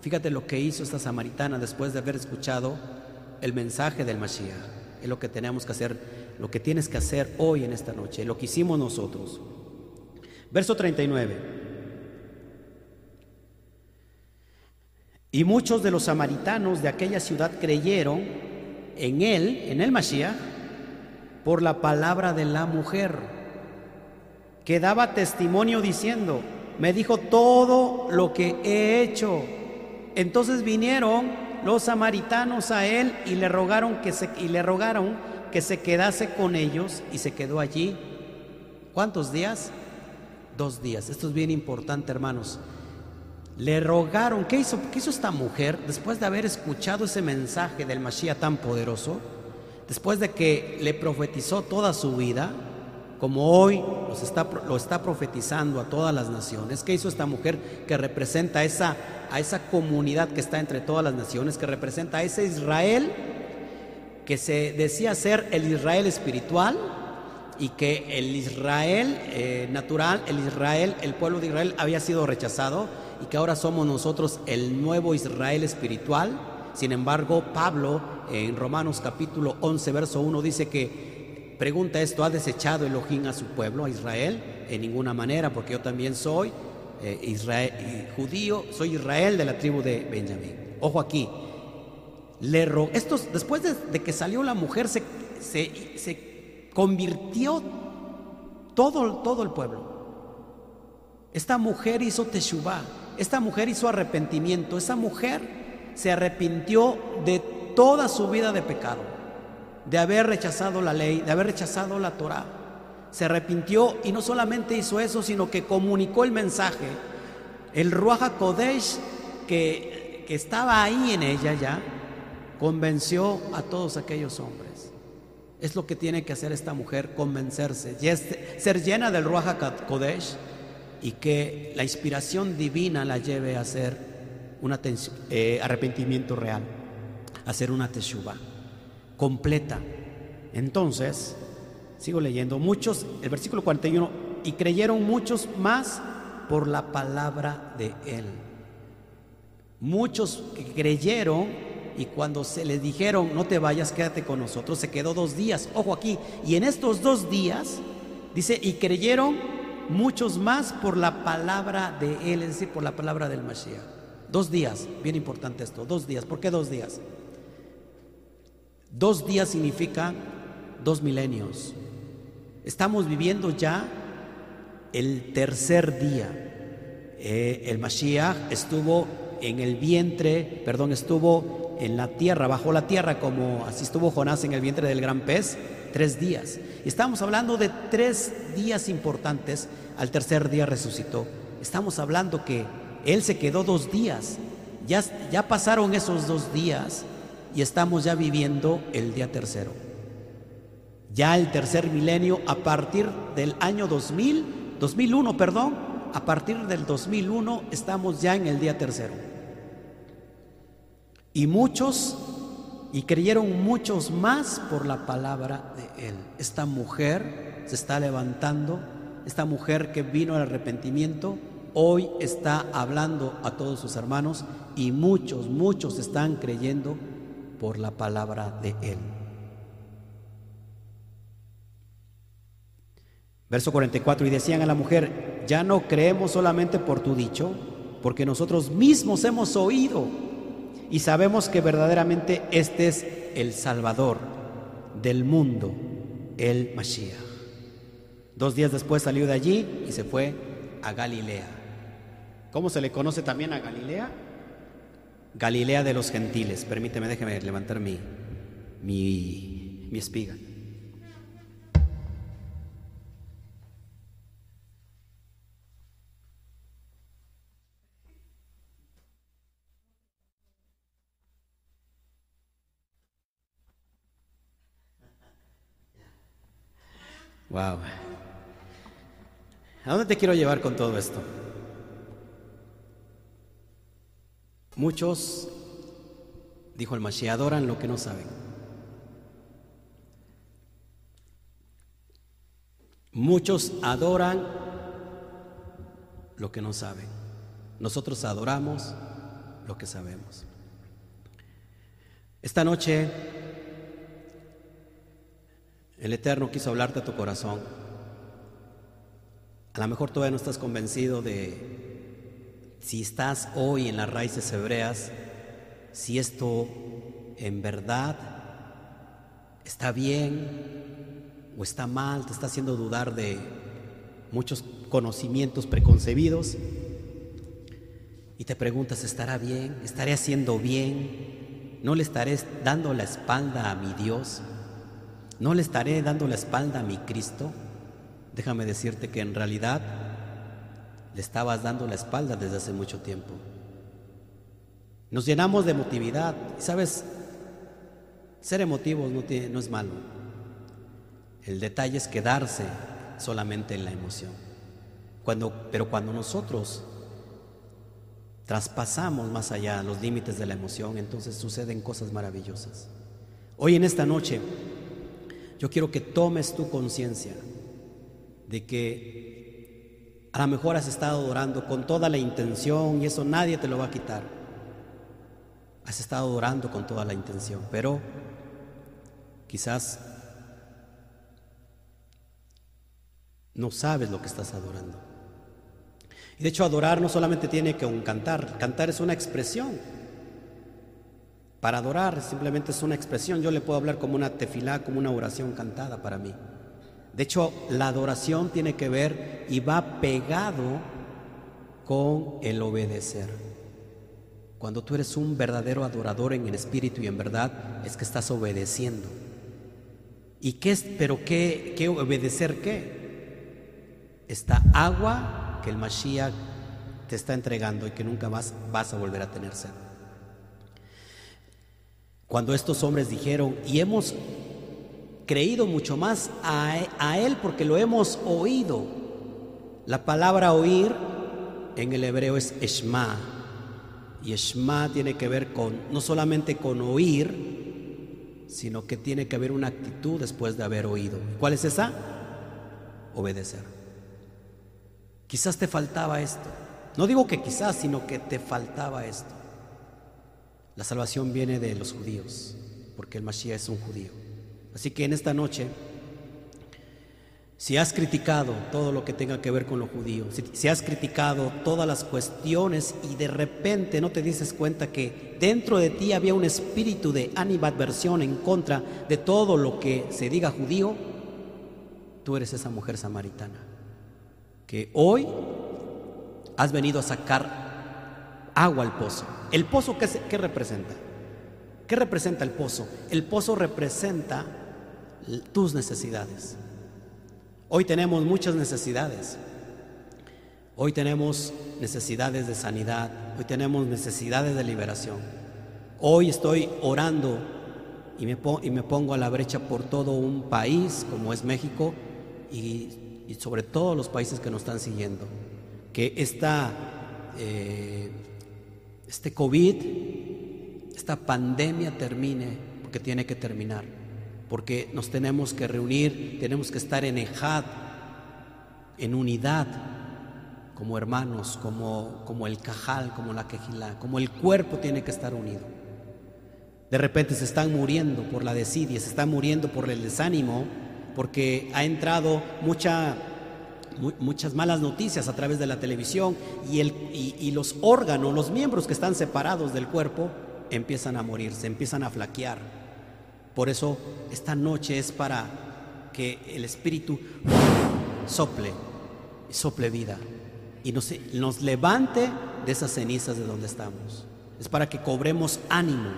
Fíjate lo que hizo esta samaritana después de haber escuchado el mensaje del Mashiach. Es lo que tenemos que hacer, lo que tienes que hacer hoy en esta noche, lo que hicimos nosotros. Verso 39. Y muchos de los samaritanos de aquella ciudad creyeron en él, en el Mashiach, por la palabra de la mujer, que daba testimonio diciendo, me dijo todo lo que he hecho. Entonces vinieron los samaritanos a él y le rogaron que se, y le rogaron que se quedase con ellos y se quedó allí. ¿Cuántos días? Dos días. Esto es bien importante, hermanos. Le rogaron, ¿qué hizo? ¿Qué hizo esta mujer después de haber escuchado ese mensaje del Mashiach tan poderoso? Después de que le profetizó toda su vida, como hoy lo está profetizando a todas las naciones. ¿Qué hizo esta mujer que representa a esa, a esa comunidad que está entre todas las naciones, que representa a ese Israel que se decía ser el Israel espiritual y que el Israel eh, natural, el Israel, el pueblo de Israel había sido rechazado y que ahora somos nosotros el nuevo Israel espiritual. Sin embargo, Pablo en Romanos capítulo 11, verso 1 dice que pregunta esto, ¿ha desechado Elohim a su pueblo, a Israel? En ninguna manera, porque yo también soy eh, Israel, judío, soy Israel de la tribu de Benjamín. Ojo aquí, le estos, después de, que salió la mujer, se, se, convirtió todo, todo el pueblo. Esta mujer hizo teshuvah, esta mujer hizo arrepentimiento, esa mujer se arrepintió de toda su vida de pecado, de haber rechazado la ley, de haber rechazado la Torah. Se arrepintió y no solamente hizo eso, sino que comunicó el mensaje. El Ruach Kodesh que, que estaba ahí en ella ya, convenció a todos aquellos hombres. Es lo que tiene que hacer esta mujer, convencerse, ser llena del Ruach Kodesh y que la inspiración divina la lleve a hacer un eh, arrepentimiento real, a hacer una teshuva completa. Entonces, sigo leyendo, muchos, el versículo 41, y creyeron muchos más por la palabra de él. Muchos que creyeron y cuando se le dijeron, no te vayas, quédate con nosotros, se quedó dos días. Ojo aquí, y en estos dos días, dice, y creyeron muchos más por la palabra de Él, es decir, por la palabra del Mashiach. Dos días, bien importante esto, dos días. ¿Por qué dos días? Dos días significa dos milenios. Estamos viviendo ya el tercer día. Eh, el Mashiach estuvo en el vientre, perdón, estuvo en la tierra, bajo la tierra, como así estuvo Jonás en el vientre del gran pez tres días. Estamos hablando de tres días importantes. Al tercer día resucitó. Estamos hablando que Él se quedó dos días. Ya, ya pasaron esos dos días y estamos ya viviendo el día tercero. Ya el tercer milenio a partir del año 2000, 2001, perdón, a partir del 2001 estamos ya en el día tercero. Y muchos y creyeron muchos más por la palabra de Él. Esta mujer se está levantando, esta mujer que vino al arrepentimiento, hoy está hablando a todos sus hermanos y muchos, muchos están creyendo por la palabra de Él. Verso 44, y decían a la mujer, ya no creemos solamente por tu dicho, porque nosotros mismos hemos oído y sabemos que verdaderamente este es el Salvador del mundo, el Mashiach. Dos días después salió de allí y se fue a Galilea. ¿Cómo se le conoce también a Galilea? Galilea de los gentiles. Permíteme, déjeme levantar mi, mi, espiga. Wow. ¿A dónde te quiero llevar con todo esto? Muchos, dijo el Mashiach, adoran lo que no saben. Muchos adoran lo que no saben. Nosotros adoramos lo que sabemos. Esta noche el Eterno quiso hablarte a tu corazón. A lo mejor todavía no estás convencido de si estás hoy en las raíces hebreas, si esto en verdad está bien o está mal, te está haciendo dudar de muchos conocimientos preconcebidos y te preguntas, ¿estará bien? ¿Estaré haciendo bien? ¿No le estaré dando la espalda a mi Dios? ¿No le estaré dando la espalda a mi Cristo? Déjame decirte que en realidad le estabas dando la espalda desde hace mucho tiempo. Nos llenamos de emotividad. Y sabes, ser emotivos no, no es malo. El detalle es quedarse solamente en la emoción. Cuando, pero cuando nosotros traspasamos más allá los límites de la emoción, entonces suceden cosas maravillosas. Hoy en esta noche yo quiero que tomes tu conciencia de que a lo mejor has estado orando con toda la intención y eso nadie te lo va a quitar. Has estado orando con toda la intención, pero quizás no sabes lo que estás adorando. Y de hecho adorar no solamente tiene que un cantar, cantar es una expresión. Para adorar simplemente es una expresión. Yo le puedo hablar como una tefilá, como una oración cantada para mí. De hecho, la adoración tiene que ver y va pegado con el obedecer. Cuando tú eres un verdadero adorador en el espíritu y en verdad, es que estás obedeciendo. ¿Y qué es? ¿Pero qué, qué obedecer qué? Esta agua que el Mashiach te está entregando y que nunca más vas a volver a tener sed. Cuando estos hombres dijeron, y hemos creído mucho más a, Él porque lo hemos oído. La palabra oír en el hebreo es Eshma. Y Eshma tiene que ver con, no solamente con oír, sino que tiene que haber una actitud después de haber oído. ¿Cuál es esa? Obedecer. Quizás te faltaba esto. No digo que quizás, sino que te faltaba esto. La salvación viene de los judíos, porque el Mashiach es un judío. Así que en esta noche, si has criticado todo lo que tenga que ver con lo judío, si, has criticado todas las cuestiones y de repente no te dices cuenta que dentro de ti había un espíritu de animadversión en contra de todo lo que se diga judío, tú eres esa mujer samaritana que hoy has venido a sacar agua al pozo. ¿El pozo qué, qué representa? ¿Qué representa el pozo? El pozo representa tus necesidades. Hoy tenemos muchas necesidades. Hoy tenemos necesidades de sanidad, hoy tenemos necesidades de liberación. Hoy estoy orando y me, pongo a la brecha por todo un país como es México y, y sobre todo los países que nos están siguiendo. Que esta eh, este COVID, esta pandemia termine, porque tiene que terminar, porque nos tenemos que reunir, tenemos que estar en ejad, en unidad, como hermanos, como, como el cajal, como la quejilá, como el cuerpo tiene que estar unido. De repente se están muriendo por la desidia, se están muriendo por el desánimo, porque ha entrado mucha muchas malas noticias a través de la televisión y, el, y, los órganos, los miembros que están separados del cuerpo, empiezan a morirse, empiezan a flaquear. Por eso esta noche es para que el Espíritu sople, sople vida y nos, levante de esas cenizas de donde estamos. Es para que cobremos ánimo,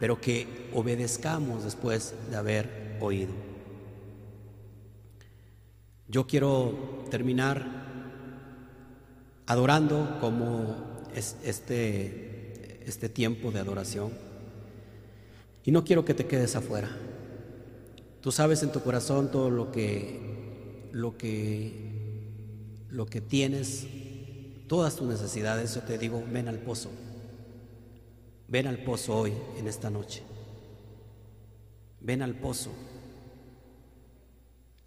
pero que obedezcamos después de haber oído. Yo quiero terminar adorando como es este, este tiempo de adoración. Y no quiero que te quedes afuera. Tú sabes en tu corazón todo lo que, lo que, lo que tienes, todas tus necesidades. Yo te digo, ven al pozo. Ven al pozo hoy, en esta noche. Ven al pozo.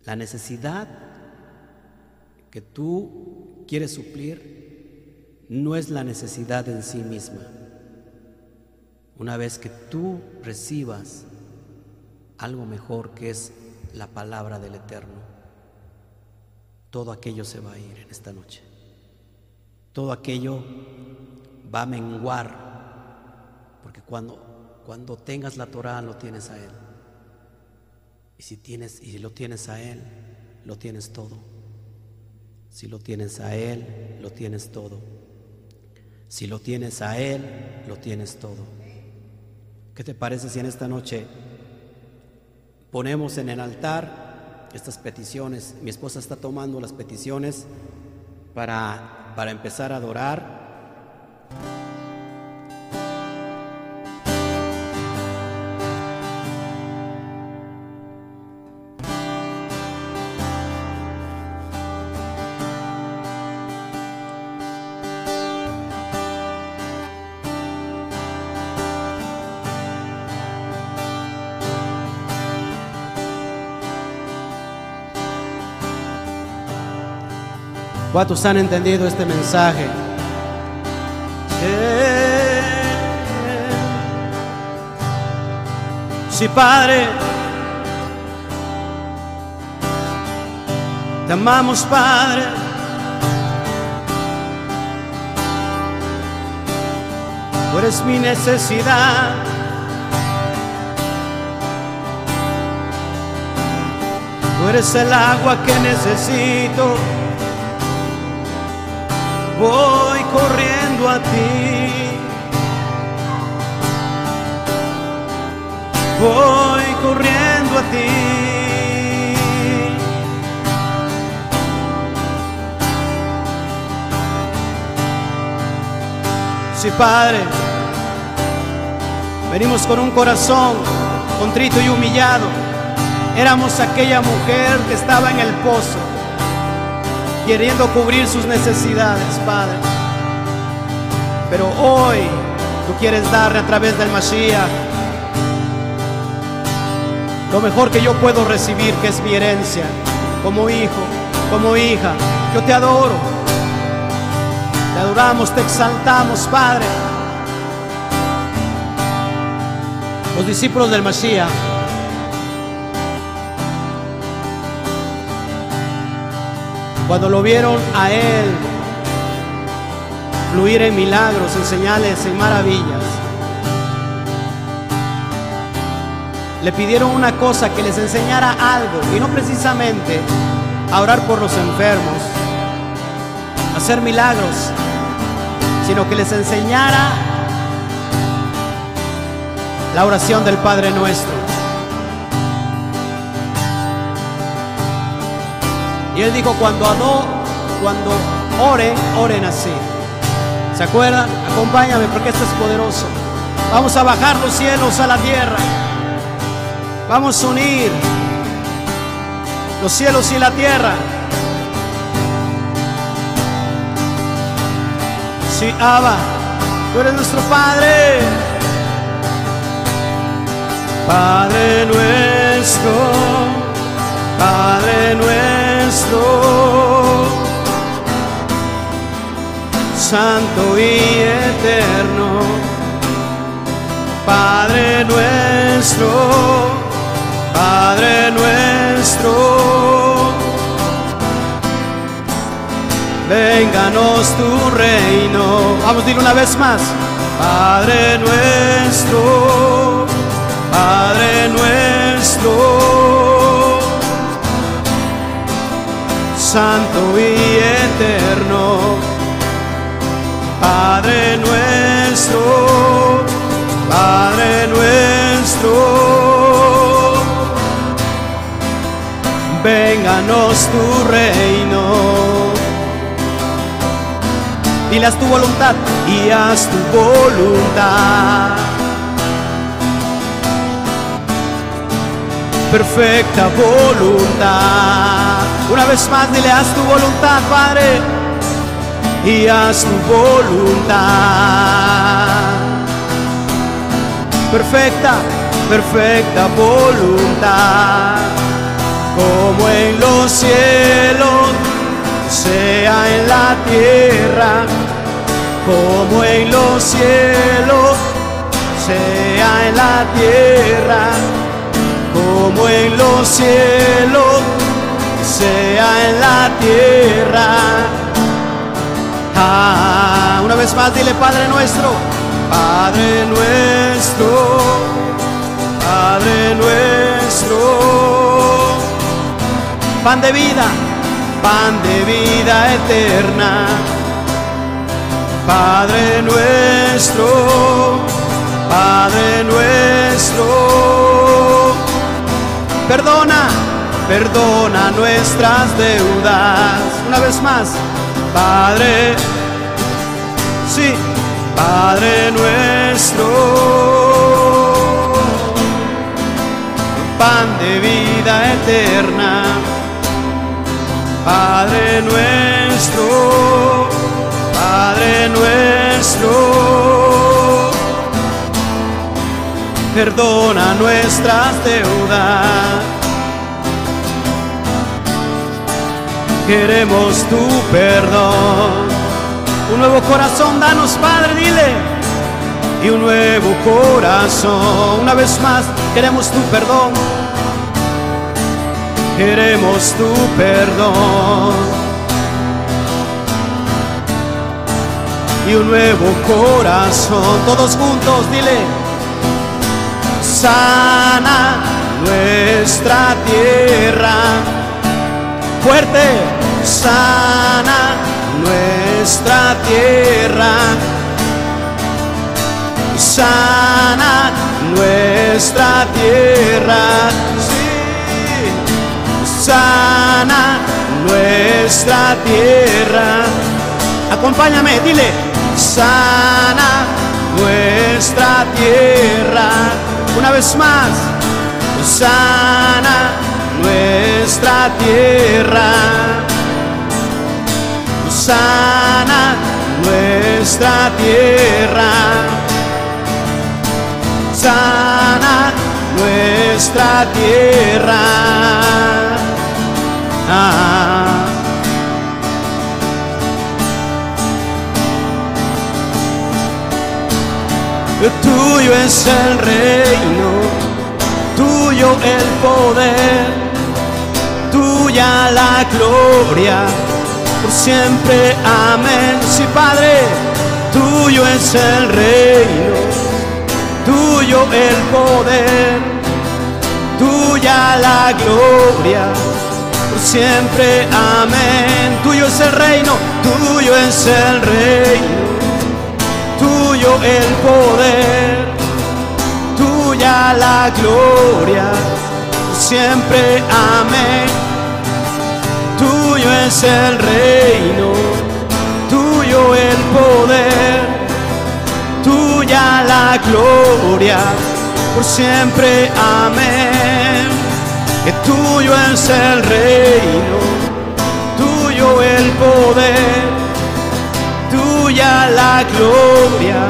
La necesidad que tú quiere suplir no es la necesidad en sí misma. Una vez que tú recibas algo mejor que es la palabra del Eterno, todo aquello se va a ir en esta noche. Todo aquello va a menguar, porque cuando, cuando tengas la Torah lo tienes a Él. Y si tienes, y si lo tienes a Él, lo tienes todo. Si lo tienes a Él, lo tienes todo. Si lo tienes a Él, lo tienes todo. ¿Qué te parece si en esta noche ponemos en el altar estas peticiones? Mi esposa está tomando las peticiones para, para empezar a adorar. ¿Cuántos han entendido este mensaje? Sí, Padre, te amamos, Padre. Tú eres mi necesidad. Tú eres el agua que necesito voy corriendo a ti. Voy corriendo a ti. Sí, Padre, venimos con un corazón contrito y humillado. Éramos aquella mujer que estaba en el pozo queriendo cubrir sus necesidades, Padre. Pero hoy tú quieres darle a través del Mashiach lo mejor que yo puedo recibir, que es mi herencia, como hijo, como hija. Yo te adoro. Te adoramos, te exaltamos, Padre. Los discípulos del Mashiach Cuando lo vieron a Él fluir en milagros, en señales, en maravillas, le pidieron una cosa, que les enseñara algo, y no precisamente a orar por los enfermos, a hacer milagros, sino que les enseñara la oración del Padre nuestro. Y él dijo, cuando adó, cuando oren, oren así. ¿Se acuerdan? Acompáñame porque esto es poderoso. Vamos a bajar los cielos a la tierra. Vamos a unir los cielos y la tierra. Sí, Abba, tú eres nuestro Padre. Padre nuestro, Santo y eterno, Padre nuestro, Padre nuestro, vénganos tu reino. Vamos a decir una vez más, Padre nuestro, Padre nuestro santo y eterno, Padre nuestro, Padre nuestro, vénganos tu reino. Y tu voluntad, y haz tu voluntad. Perfecta voluntad una vez más, dile, haz tu voluntad, Padre, y haz tu voluntad. Perfecta, perfecta voluntad, como en los cielos, sea en la tierra como en los cielos, sea en la tierra como en los cielos, sea en la tierra. Ah, una vez más, dile Padre nuestro, Padre nuestro, Padre nuestro, pan de vida, pan de vida eterna. Padre nuestro, Padre nuestro, perdona, perdona nuestras deudas. Una vez más, Padre, sí, Padre nuestro, pan de vida eterna, Padre nuestro, Padre nuestro, perdona nuestras deudas. Queremos tu perdón. Un nuevo corazón, danos, Padre, dile. Y un nuevo corazón. Una vez más, queremos tu perdón. Queremos tu perdón. Y un nuevo corazón. Todos juntos, dile. Sana nuestra tierra. Fuerte, sana nuestra tierra. Sana nuestra tierra. Sí. Sana nuestra tierra. Acompáñame, dile. Sana nuestra tierra. Una vez más. Sana nuestra tierra. Sana nuestra tierra. Sana nuestra tierra. Ah. Tuyo es el reino, tuyo el poder, tuya la gloria, siempre, amén. Sí, Padre, tuyo es el reino, tuyo el poder, tuya la gloria, por siempre, amén. Tuyo es el reino, tuyo es el reino, tuyo el poder, tuya la gloria, por siempre, amén. Tuyo es el reino, tuyo el poder, tuya la gloria, por siempre, amén. Que tuyo es el reino, tuyo el poder, tuya la gloria,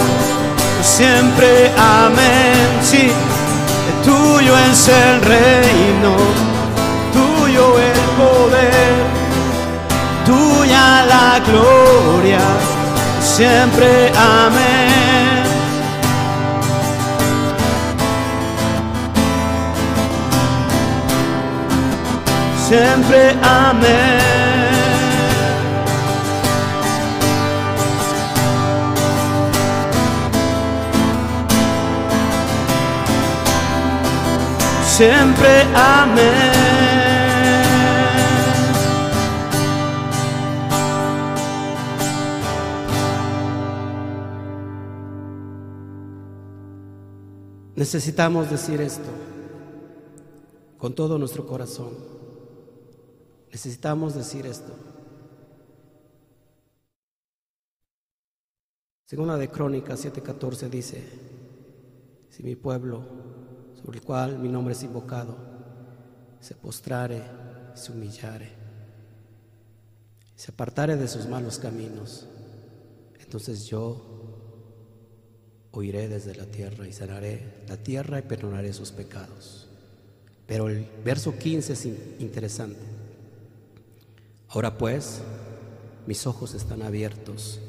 por siempre, amén. Sí, que tuyo es el reino, tuyo el poder, tuya la gloria, siempre amén. Siempre amén. Siempre amén. Necesitamos decir esto con todo nuestro corazón. Necesitamos decir esto. Según la de Crónicas 7:14 dice, si mi pueblo, sobre el cual mi nombre es invocado, se postrare, se humillare, se apartare de sus malos caminos, entonces yo oiré desde la tierra y sanaré la tierra y perdonaré sus pecados. Pero el verso 15 es interesante. Ahora pues, mis ojos están abiertos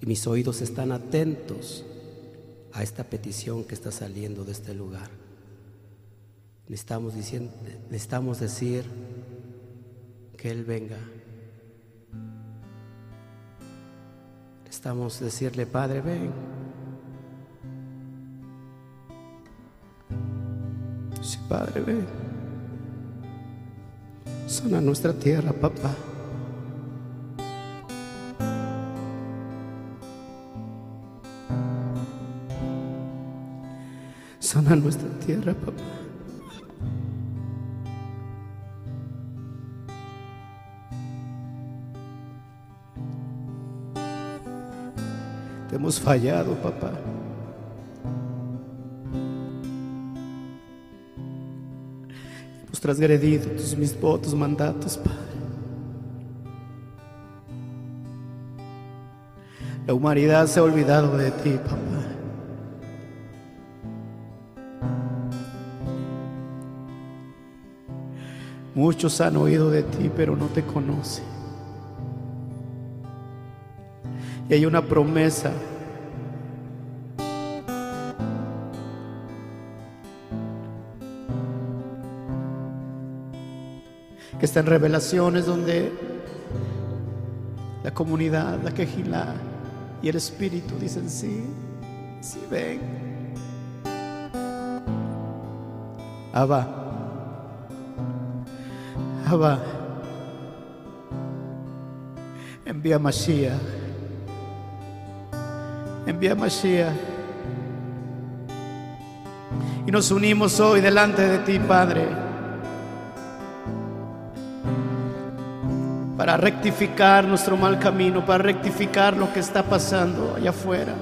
y mis oídos están atentos a esta petición que está saliendo de este lugar. Necesitamos, diciendo, necesitamos decir que Él venga. Necesitamos decirle, Padre, ven. Sí, Padre, ven. Sana nuestra tierra, papá. Sana nuestra tierra, papá. Te hemos fallado, papá. Transgredido tus mis votos, mandatos, Padre. La humanidad se ha olvidado de ti, papá. Muchos han oído de ti, pero no te conocen. Y hay una promesa. Está en revelaciones donde la comunidad, la quejilá y el espíritu dicen sí, sí ven. Abba, Abba, envía Mashiach envía Mashiach. Y nos unimos hoy delante de ti, Padre, para rectificar nuestro mal camino, para rectificar lo que está pasando allá afuera.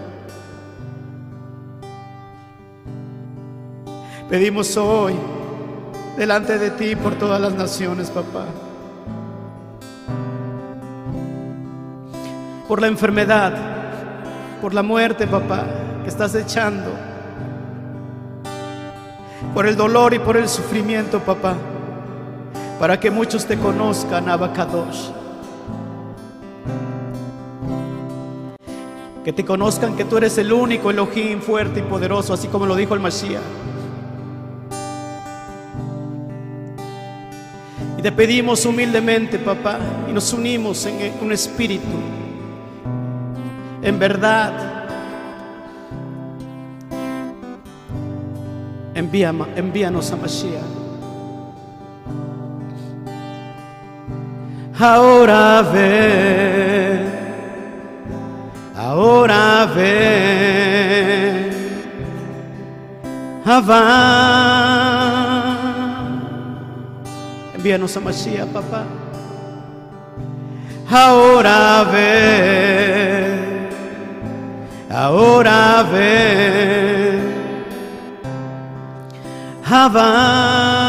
Pedimos hoy delante de ti por todas las naciones, papá. Por la enfermedad, por la muerte, papá, que estás echando, por el dolor y por el sufrimiento, papá, para que muchos te conozcan, Abacadosh. Que te conozcan que tú eres el único Elohim fuerte y poderoso, así como lo dijo el Mashiach. Y te pedimos humildemente, papá, y nos unimos en un espíritu en verdad. Envía, envíanos a Mashiach. Ahora ve, ahora ve, Abba. Envíanos a Mashiach, papá. Ahora ve ahora ve, Abba.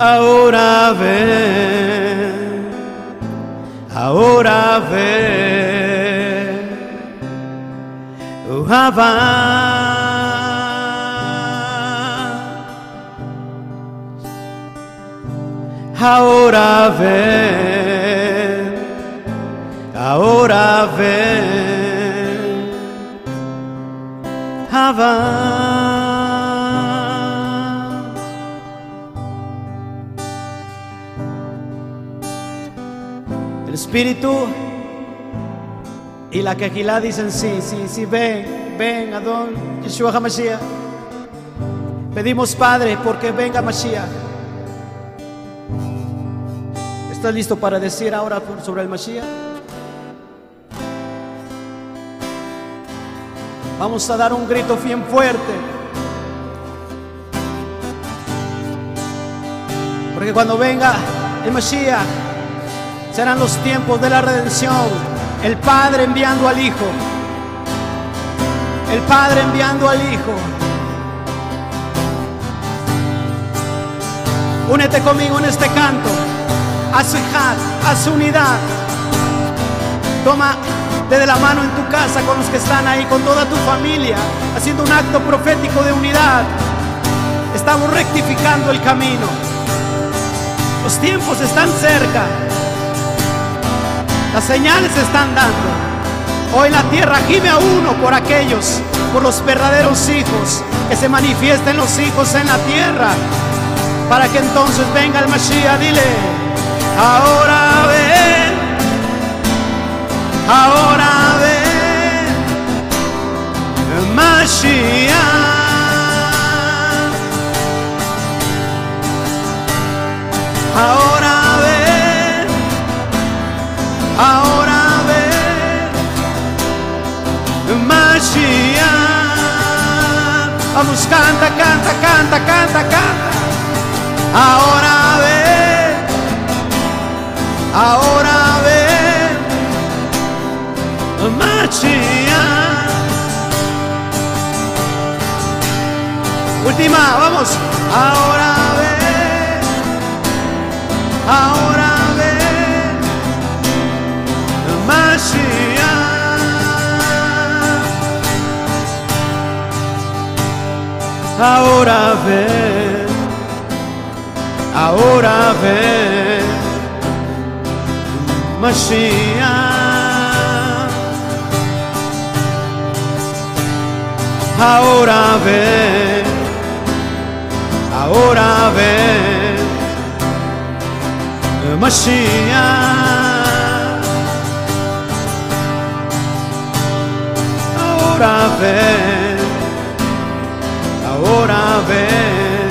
Ahora ve, ahora ve, Abba. ahora ven, ahora ven, Abba. Espíritu y la Quejilá dicen sí, sí, sí, ven, ven, Adón, Yeshua HaMashiach. Pedimos, Padre, porque venga Mashiach. ¿Estás listo para decir ahora sobre el Mashiach? Vamos a dar un grito bien fuerte. Porque cuando venga el Mashiach, serán los tiempos de la redención. El Padre enviando al Hijo. El Padre enviando al Hijo. Únete conmigo en este canto haz haz unidad. Toma desde la mano en tu casa con los que están ahí, con toda tu familia, haciendo un acto profético de unidad. Estamos rectificando el camino. Los tiempos están cerca. Las señales se están dando. Hoy la tierra gime a uno por aquellos, por los verdaderos hijos, que se manifiesten los hijos en la tierra, para que entonces venga el Mashiach. Dile, ahora ven, ahora ven, Mashiach. Ahora ahora ven, Mashiach. Vamos, canta, canta, canta, canta, canta. Ahora ven, ahora ven, Mashiach. Última, vamos. Ahora ven, ahora Ahora ven, ahora ven, Mashiach. Ahora ven, ahora ven, Mashiach. Ahora ven, ahora ven,